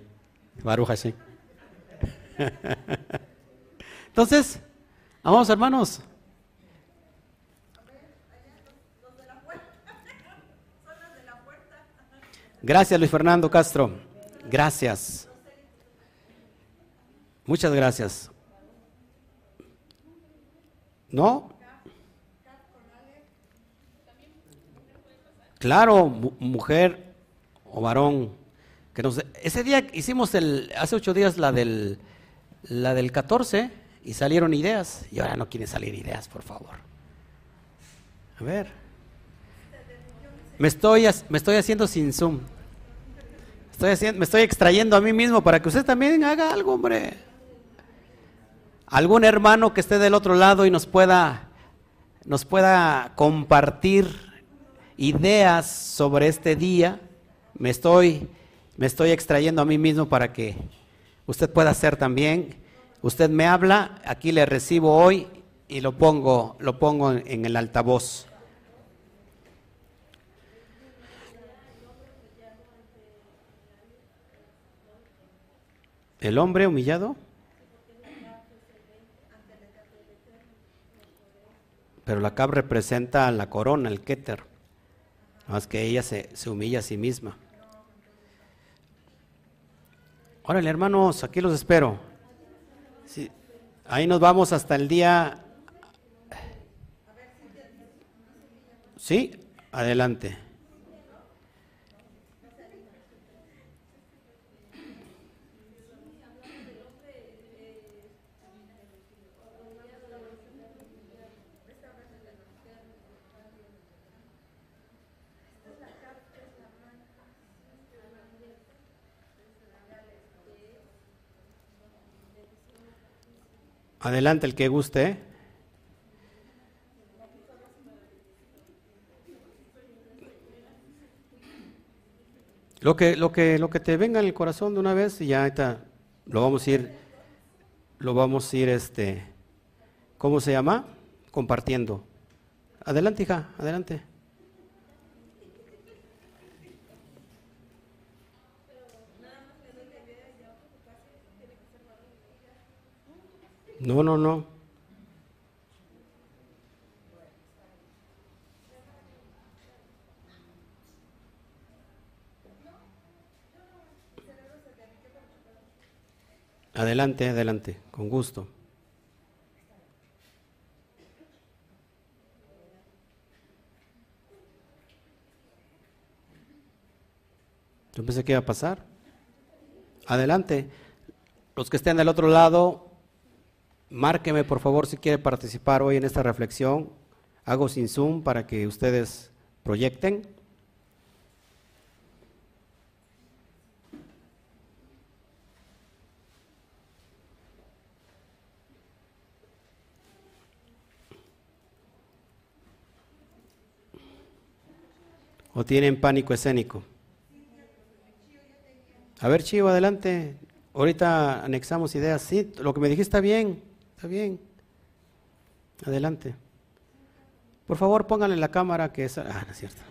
Baruja, sí. Entonces, vamos hermanos. Gracias Luis Fernando Castro. Gracias. Muchas gracias. ¿No? Claro, mujer o varón ese día hicimos el, hace ocho días la del, la del 14 y salieron ideas. Y ahora no quieren salir ideas, por favor. A ver. Me estoy, me estoy haciendo sin zoom. Estoy haciendo, me estoy extrayendo a mí mismo para que usted también haga algo, hombre. Algún hermano que esté del otro lado y nos pueda, nos pueda compartir ideas sobre este día. Me estoy me estoy extrayendo a mí mismo para que usted pueda hacer también. Usted me habla, aquí le recibo hoy y lo pongo, lo pongo en, el altavoz. ¿El hombre humillado? Pero la cab representa la corona, el keter. Más que ella se, se humilla a sí misma. Órale, hermanos, aquí los espero. Sí, ahí nos vamos hasta el día. Sí, adelante. Adelante el que guste. Lo que, lo que, lo que te venga en el corazón de una vez y ya está, lo vamos a ir, lo vamos a ir, este, ¿cómo se llama? Compartiendo. Adelante, hija, adelante. No, no, no. Adelante, adelante, con gusto. Yo pensé que iba a pasar. Adelante. Los que estén del otro lado, Márqueme por favor si quiere participar hoy en esta reflexión. Hago sin Zoom para que ustedes proyecten. ¿O tienen pánico escénico? A ver, Chivo, adelante. Ahorita anexamos ideas. Sí, lo que me dijiste está bien. Está bien. Adelante. Por favor, pónganle la cámara que es... Ah, no es cierto.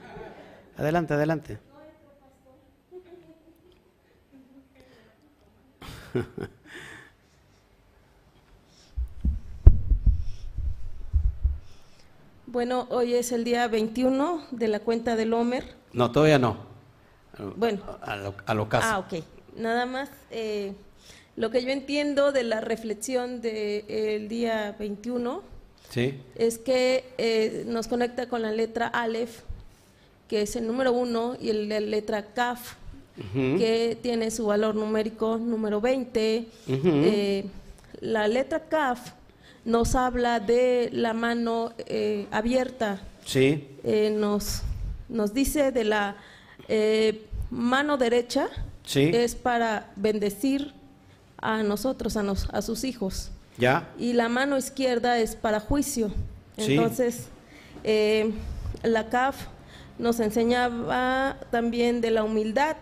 Adelante, adelante. Bueno, hoy es el día 21 de la cuenta del Homer. No, todavía no. Bueno. A lo, a lo caso. Ah, ok. Nada más, eh, lo que yo entiendo de la reflexión del día 21 Sí, es que eh, nos conecta con la letra Aleph, que es el número uno, y el- la letra Kaf, Ujú. que tiene su valor numérico número 20. Ujú. Eh, la letra Kaf nos habla de la mano eh, abierta, sí, eh, nos, nos dice de la eh, mano derecha sí, es para bendecir a nosotros, a, nos- a sus hijos, ya, y la mano izquierda es para juicio. Sí. Entonces, eh, la CAF nos enseñaba también de la humildad,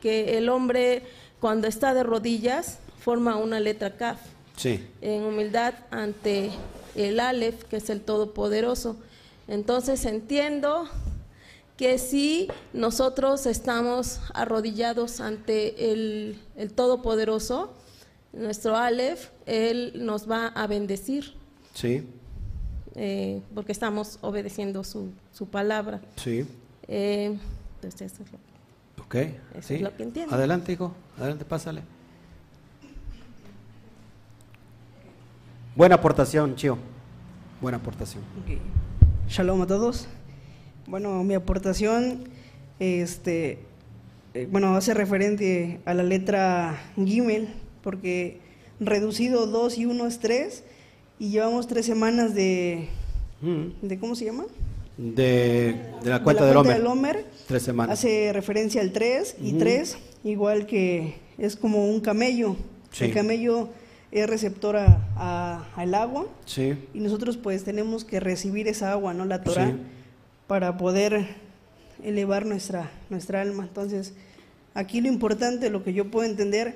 que el hombre cuando está de rodillas forma una letra CAF sí, en humildad ante el Aleph, que es el Todopoderoso. Entonces entiendo que si nosotros estamos arrodillados ante el, el Todopoderoso, nuestro Aleph, Él nos va a bendecir, sí, eh, porque estamos obedeciendo su, su palabra. sí. Eh, entonces eso es lo- Ok, Eso sí. es lo que entiendo. Adelante, hijo, adelante, pásale. Buena aportación, Chio. Buena aportación. Ok. Shalom a todos. Bueno, mi aportación, este, eh, bueno, hace referente a la letra Gimel, porque reducido 2 y 1 es 3, y llevamos tres semanas de, Mm. de ¿cómo se llama? De, de la De cuenta la del cuenta Homer. del Homer. Tres semanas. Hace referencia al 3 y Ujú. 3, igual que es como un camello. Sí. El camello es receptor a- a- al agua, Sí, y nosotros pues tenemos que recibir esa agua, ¿no? La Torah, Sí. Para poder elevar nuestra, nuestra alma. Entonces, aquí lo importante, lo que yo puedo entender,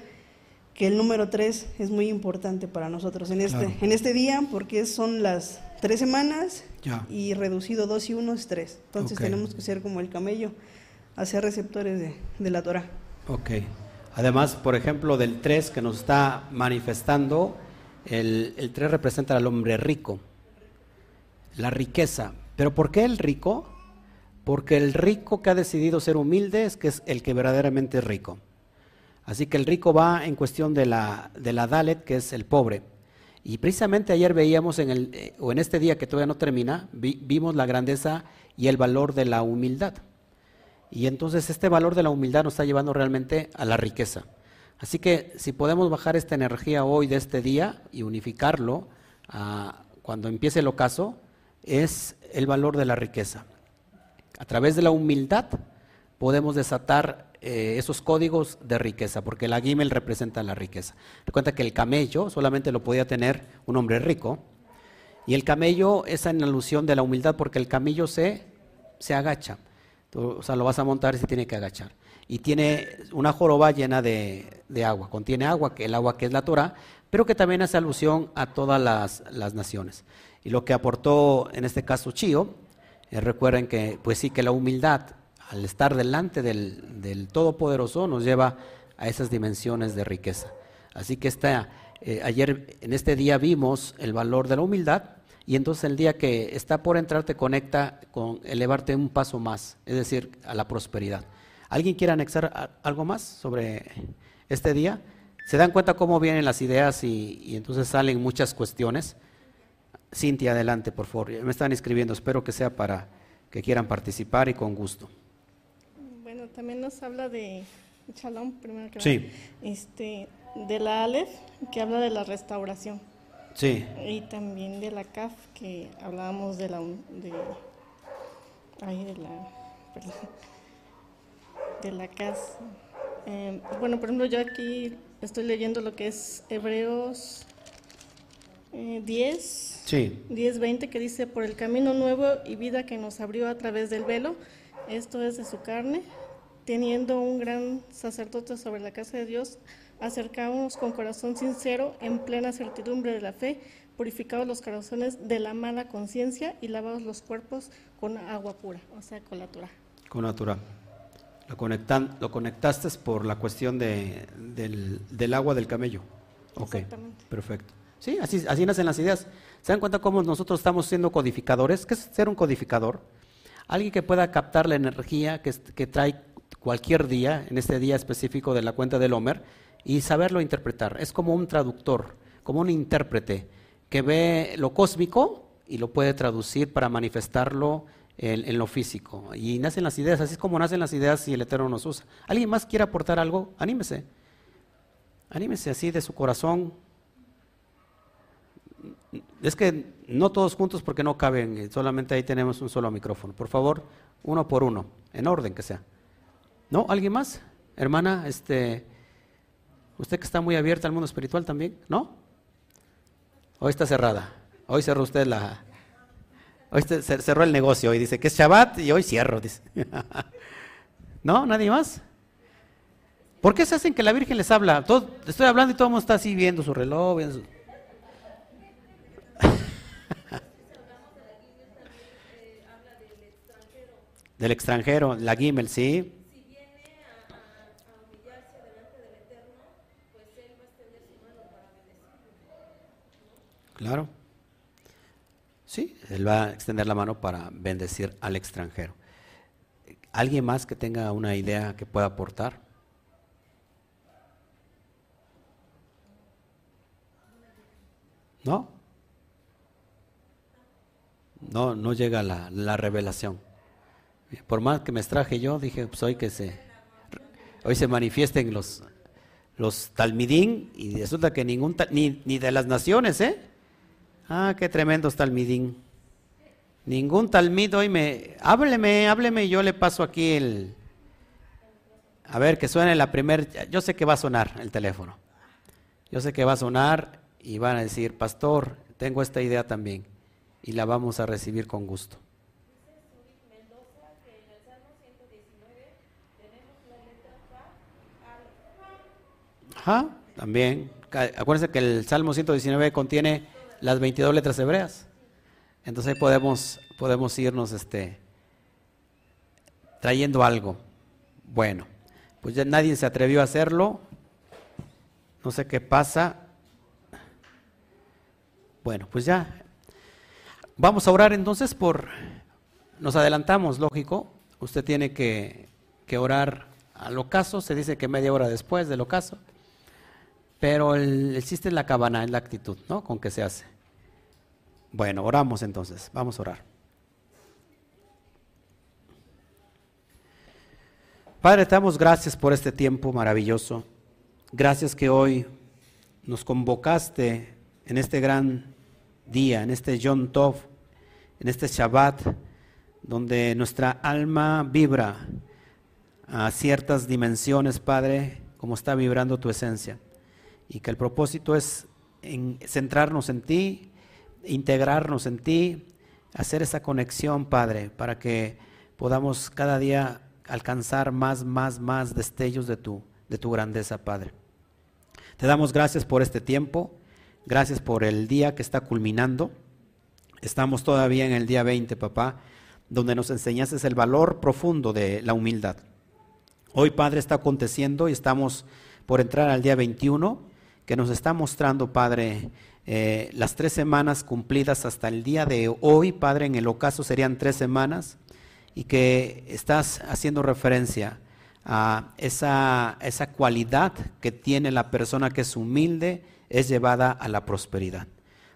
que el número 3 es muy importante para nosotros en este, Claro. en este día, porque son las tres semanas ya. y reducido 2 y 1 es 3. Entonces tenemos que ser como el camello, hacer receptores de, de la Torah. Ok. Además, por ejemplo, del 3 que nos está manifestando, el, el 3 representa al hombre rico, la riqueza. ¿Pero por qué el rico? Porque el rico que ha decidido ser humilde es que es el que verdaderamente es rico. Así que el rico va en cuestión de la, de la Dalet, que es el pobre. Y precisamente ayer veíamos en el, eh, o en este día que todavía no termina, vi- vimos la grandeza y el valor de la humildad. Y entonces este valor de la humildad nos está llevando realmente a la riqueza. Así que si podemos bajar esta energía hoy de este día y unificarlo cuando empiece el ocaso, es el valor de la riqueza. A través de la humildad podemos desatar eh, esos códigos de riqueza, porque la gimel representa la riqueza. Recuerda que el camello solamente lo podía tener un hombre rico, y el camello es en alusión de la humildad, porque el camello se, se agacha. Tú, o sea, lo vas a montar y se tiene que agachar. Y tiene una joroba llena de, de agua. Contiene agua, que el agua que es la Torah, pero que también hace alusión a todas las, las naciones. Y lo que aportó en este caso Chío, eh, recuerden que, pues sí, que la humildad, al estar delante del, del Todopoderoso, nos lleva a esas dimensiones de riqueza. Así que esta, eh, ayer, en este día, vimos el valor de la humildad, y entonces el día que está por entrar te conecta con elevarte un paso más, es decir, a la prosperidad. ¿Alguien quiere anexar algo más sobre este día? ¿Se dan cuenta cómo vienen las ideas y entonces salen muchas cuestiones? Cintia, adelante, por favor. Me están escribiendo, espero que sea para que quieran participar y con gusto. Bueno, también nos habla de Shalom, primero que Sí. Este, de la Aleph, que habla de la restauración. Sí, Y también de la CAF, que hablábamos de la. De, ay, de la. Perdón. De la CAS. Eh, bueno, por ejemplo, yo aquí estoy leyendo lo que es Hebreos eh, 10. sí, 10:20 que dice, por el camino nuevo y vida que nos abrió a través del velo, esto es de su carne, teniendo un gran sacerdote sobre la casa de Dios, acercámonos con corazón sincero, en plena certidumbre de la fe, purificados los corazones de la mala conciencia y lavados los cuerpos con agua pura, o sea, con la Torah. con natural. Lo, conectan, lo conectaste por la cuestión de, del, del agua del camello. Ok, Exactamente. perfecto. Sí, así, así nacen las ideas. ¿Se dan cuenta cómo nosotros estamos siendo codificadores? ¿Qué es ser un codificador? Alguien que pueda captar la energía que, que trae cualquier día, en este día específico de la cuenta del Homer, y saberlo interpretar. Es como un traductor, como un intérprete que ve lo cósmico y lo puede traducir para manifestarlo en, lo físico. Y nacen las ideas, así es como nacen las ideas si el Eterno nos usa. ¿Alguien más quiere aportar algo? Anímese. Anímese así de su corazón. Es que no todos juntos porque no caben, solamente ahí tenemos un solo micrófono. Por favor, uno por uno, en orden que sea. ¿No? ¿Alguien más? Hermana, este, usted que está muy abierta al mundo espiritual también, ¿no? Hoy está cerrada. Hoy cerró usted la... Hoy cerró el negocio y dice que es Shabbat y hoy cierro. ¿No? ¿Nadie más? ¿Por qué se hacen que la Virgen les habla? Todo, estoy hablando y todo el mundo está así viendo su reloj. Del extranjero, la Gimel, sí. Claro. Sí, él va a extender la mano para bendecir al extranjero. ¿Alguien más que tenga una idea que pueda aportar? ¿No? No, no llega la, la revelación. Por más que me extraje yo, dije, pues hoy que se, hoy se manifiesten los, los talmidín y resulta que ningún, ni, ni de las naciones, ¿eh? Ah, qué tremendo talmidín. Ningún talmid hoy me... Hábleme, hábleme, yo le paso aquí el... A ver, que suene la primera... Yo sé que va a sonar el teléfono. Yo sé que va a sonar y van a decir, pastor, tengo esta idea también. Y la vamos a recibir con gusto. Ajá, también. Acuérdense que el Salmo 119 contiene las 22 letras hebreas. Entonces podemos, podemos irnos este, trayendo algo. Bueno, pues ya nadie se atrevió a hacerlo. No sé qué pasa. Bueno, pues ya. Vamos a orar entonces por... Nos adelantamos, lógico. Usted tiene que, que orar al ocaso. Se dice que media hora después del ocaso. Pero el, chiste es la cabana, es la actitud, ¿no? Con que se hace. Bueno, oramos entonces, vamos a orar. Padre, te damos gracias por este tiempo maravilloso. Gracias que hoy nos convocaste en este gran día, en este Yom Tov, en este Shabbat, donde nuestra alma vibra a ciertas dimensiones, Padre, como está vibrando tu esencia. Y que el propósito es en centrarnos en ti, integrarnos en ti, hacer esa conexión, Padre, para que podamos cada día alcanzar más, más, más destellos de tu, de tu grandeza, Padre. Te damos gracias por este tiempo, gracias por el día que está culminando. Estamos todavía en el día 20, papá, donde nos enseñaste el valor profundo de la humildad. Hoy, Padre, está aconteciendo y estamos por entrar al día 21, que nos está mostrando, Padre, eh, las tres semanas cumplidas hasta el día de hoy, Padre, en el ocaso serían tres semanas, y que estás haciendo referencia a esa, esa cualidad que tiene la persona que es humilde, es llevada a la prosperidad.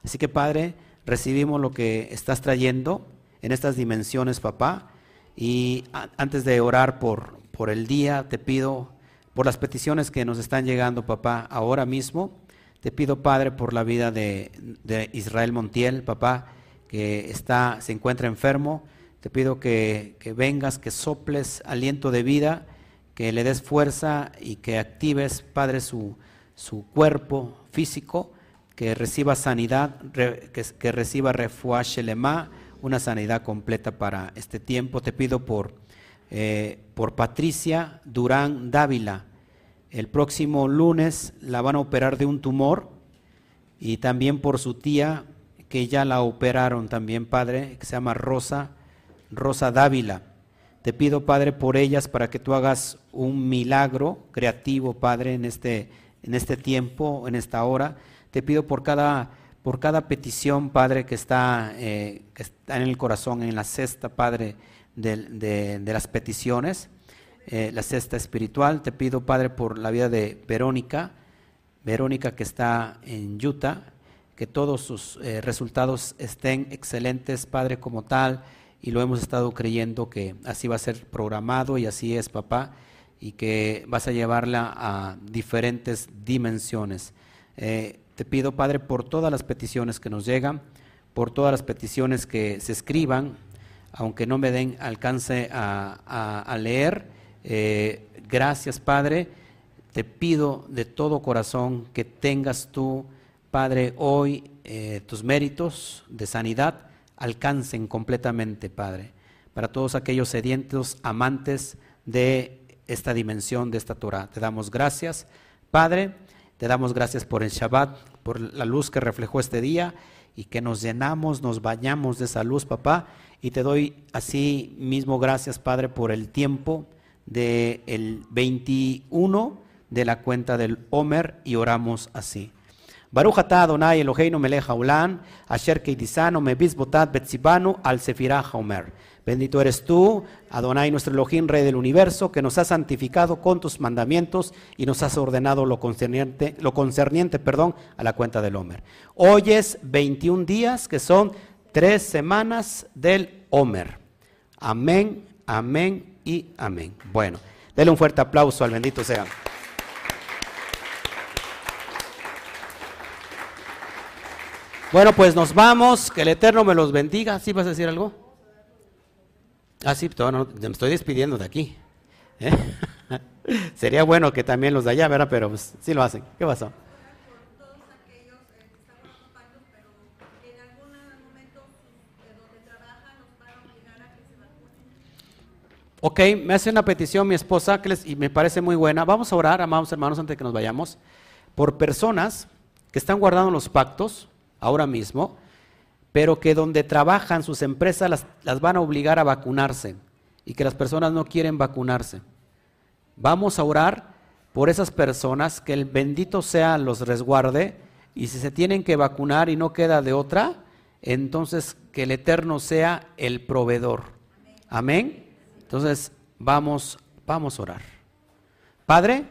Así que, Padre, recibimos lo que estás trayendo en estas dimensiones, papá, y antes de orar por, por el día, te pido por las peticiones que nos están llegando, papá, ahora mismo te pido, Padre, por la vida de, Israel Montiel, papá, que está, se encuentra enfermo. Te pido que, vengas, que soples aliento de vida, que le des fuerza y que actives, Padre, su, su cuerpo físico, que reciba sanidad, que, reciba refuashelema, una sanidad completa para este tiempo. Te pido por, eh, por Patricia Durán Dávila, el próximo lunes la van a operar de un tumor y también por su tía que ya la operaron también, Padre, que se llama Rosa, Rosa Dávila. Te pido, Padre, por ellas para que tú hagas un milagro creativo, Padre, en este, en este tiempo, en esta hora. Te pido por cada, por cada petición, Padre, que está, eh, que está en el corazón, en la cesta, Padre, de, las peticiones, eh, la cesta espiritual. Te pido, Padre, por la vida de Verónica, Verónica que está en Utah, que todos sus eh, resultados estén excelentes, Padre, como tal, y lo hemos estado creyendo que así va a ser programado y así es, papá, y que vas a llevarla a diferentes dimensiones. Eh, te pido, Padre, por todas las peticiones que nos llegan, por todas las peticiones que se escriban, aunque no me den alcance a, leer. Eh, gracias, Padre. Te pido de todo corazón que tengas tú Padre, hoy eh, tus méritos de sanidad alcancen completamente, Padre, para todos aquellos sedientos amantes de esta dimensión de esta Torah. Te damos gracias, Padre, te damos gracias por el Shabbat, por la luz que reflejó este día y que nos llenamos, nos bañamos de esa luz, papá, y te doy así mismo gracias, Padre, por el tiempo del el 21 de la cuenta del Homer y oramos así. Baruch atah Adonai Eloheinu melech haolam, asher keidisano mebis botat betzibanu al sefirah haomer. Bendito eres tú, Adonai nuestro Elohim, Rey del universo, que nos has santificado con tus mandamientos y nos has ordenado lo concerniente, lo concerniente perdón, a la cuenta del Homer. Hoy es 21 días, que son tres semanas del Homer. Amén, amén y amén. Bueno, denle un fuerte aplauso al bendito sea. Bueno, pues nos vamos. Que el Eterno me los bendiga. ¿Sí vas a decir algo? Ah, sí, me estoy despidiendo de aquí. ¿eh? Sería bueno que también los de allá, ¿verdad? Pero pues, sí lo hacen. ¿Qué pasó? Ok, me hace una petición mi esposa que les, y me parece muy buena. Vamos a orar, amados hermanos, antes de que nos vayamos, por personas que están guardando los pactos ahora mismo, pero que donde trabajan sus empresas las, las van a obligar a vacunarse y que las personas no quieren vacunarse. Vamos a orar por esas personas, que el bendito sea los resguarde, y si se tienen que vacunar y no queda de otra, entonces que el Eterno sea el proveedor. Amén. Entonces vamos, vamos a orar. Padre,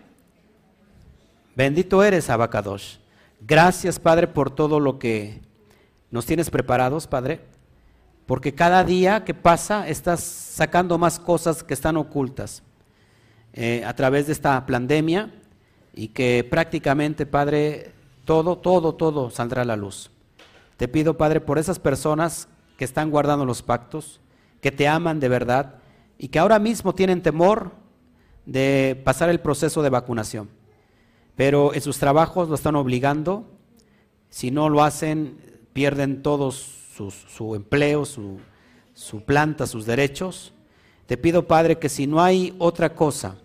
bendito eres, Abacadosh. Gracias, Padre, por todo lo que nos tienes preparados, Padre, porque cada día que pasa estás sacando más cosas que están ocultas eh, a través de esta pandemia y que prácticamente, Padre, todo, todo, todo saldrá a la luz. Te pido, Padre, por esas personas que están guardando los pactos, que te aman de verdad y que ahora mismo tienen temor de pasar el proceso de vacunación pero en sus trabajos lo están obligando. Si no lo hacen, pierden todos su empleo, su, su planta, sus derechos. Te pido, Padre, que si no hay otra cosa,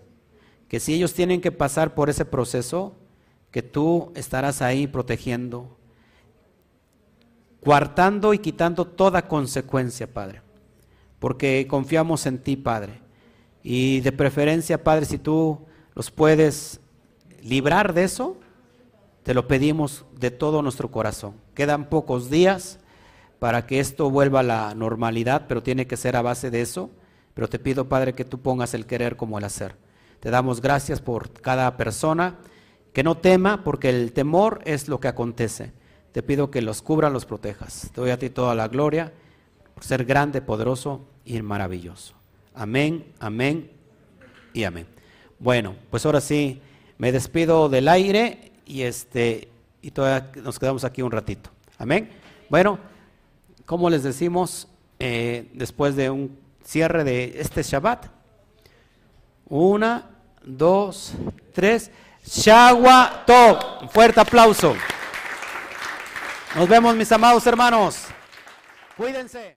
que si ellos tienen que pasar por ese proceso, que tú estarás ahí protegiendo, coartando y quitando toda consecuencia, Padre, porque confiamos en ti, Padre. Y de preferencia, Padre, si tú los puedes librar de eso, te lo pedimos de todo nuestro corazón. Quedan pocos días para que esto vuelva a la normalidad, pero tiene que ser a base de eso. Pero te pido, Padre, que tú pongas el querer como el hacer. Te damos gracias por cada persona. Que no tema, porque el temor es lo que acontece. Te pido que los cubra, los protejas. Te doy a ti toda la gloria por ser grande, poderoso y maravilloso. Amén, amén y amén. Bueno, pues ahora sí. Me despido del aire y este y todavía nos quedamos aquí un ratito. Amén. Bueno, como les decimos, eh, después de un cierre de este Shabbat, una, dos, tres, Shabbat Un fuerte aplauso. Nos vemos, mis amados hermanos. Cuídense.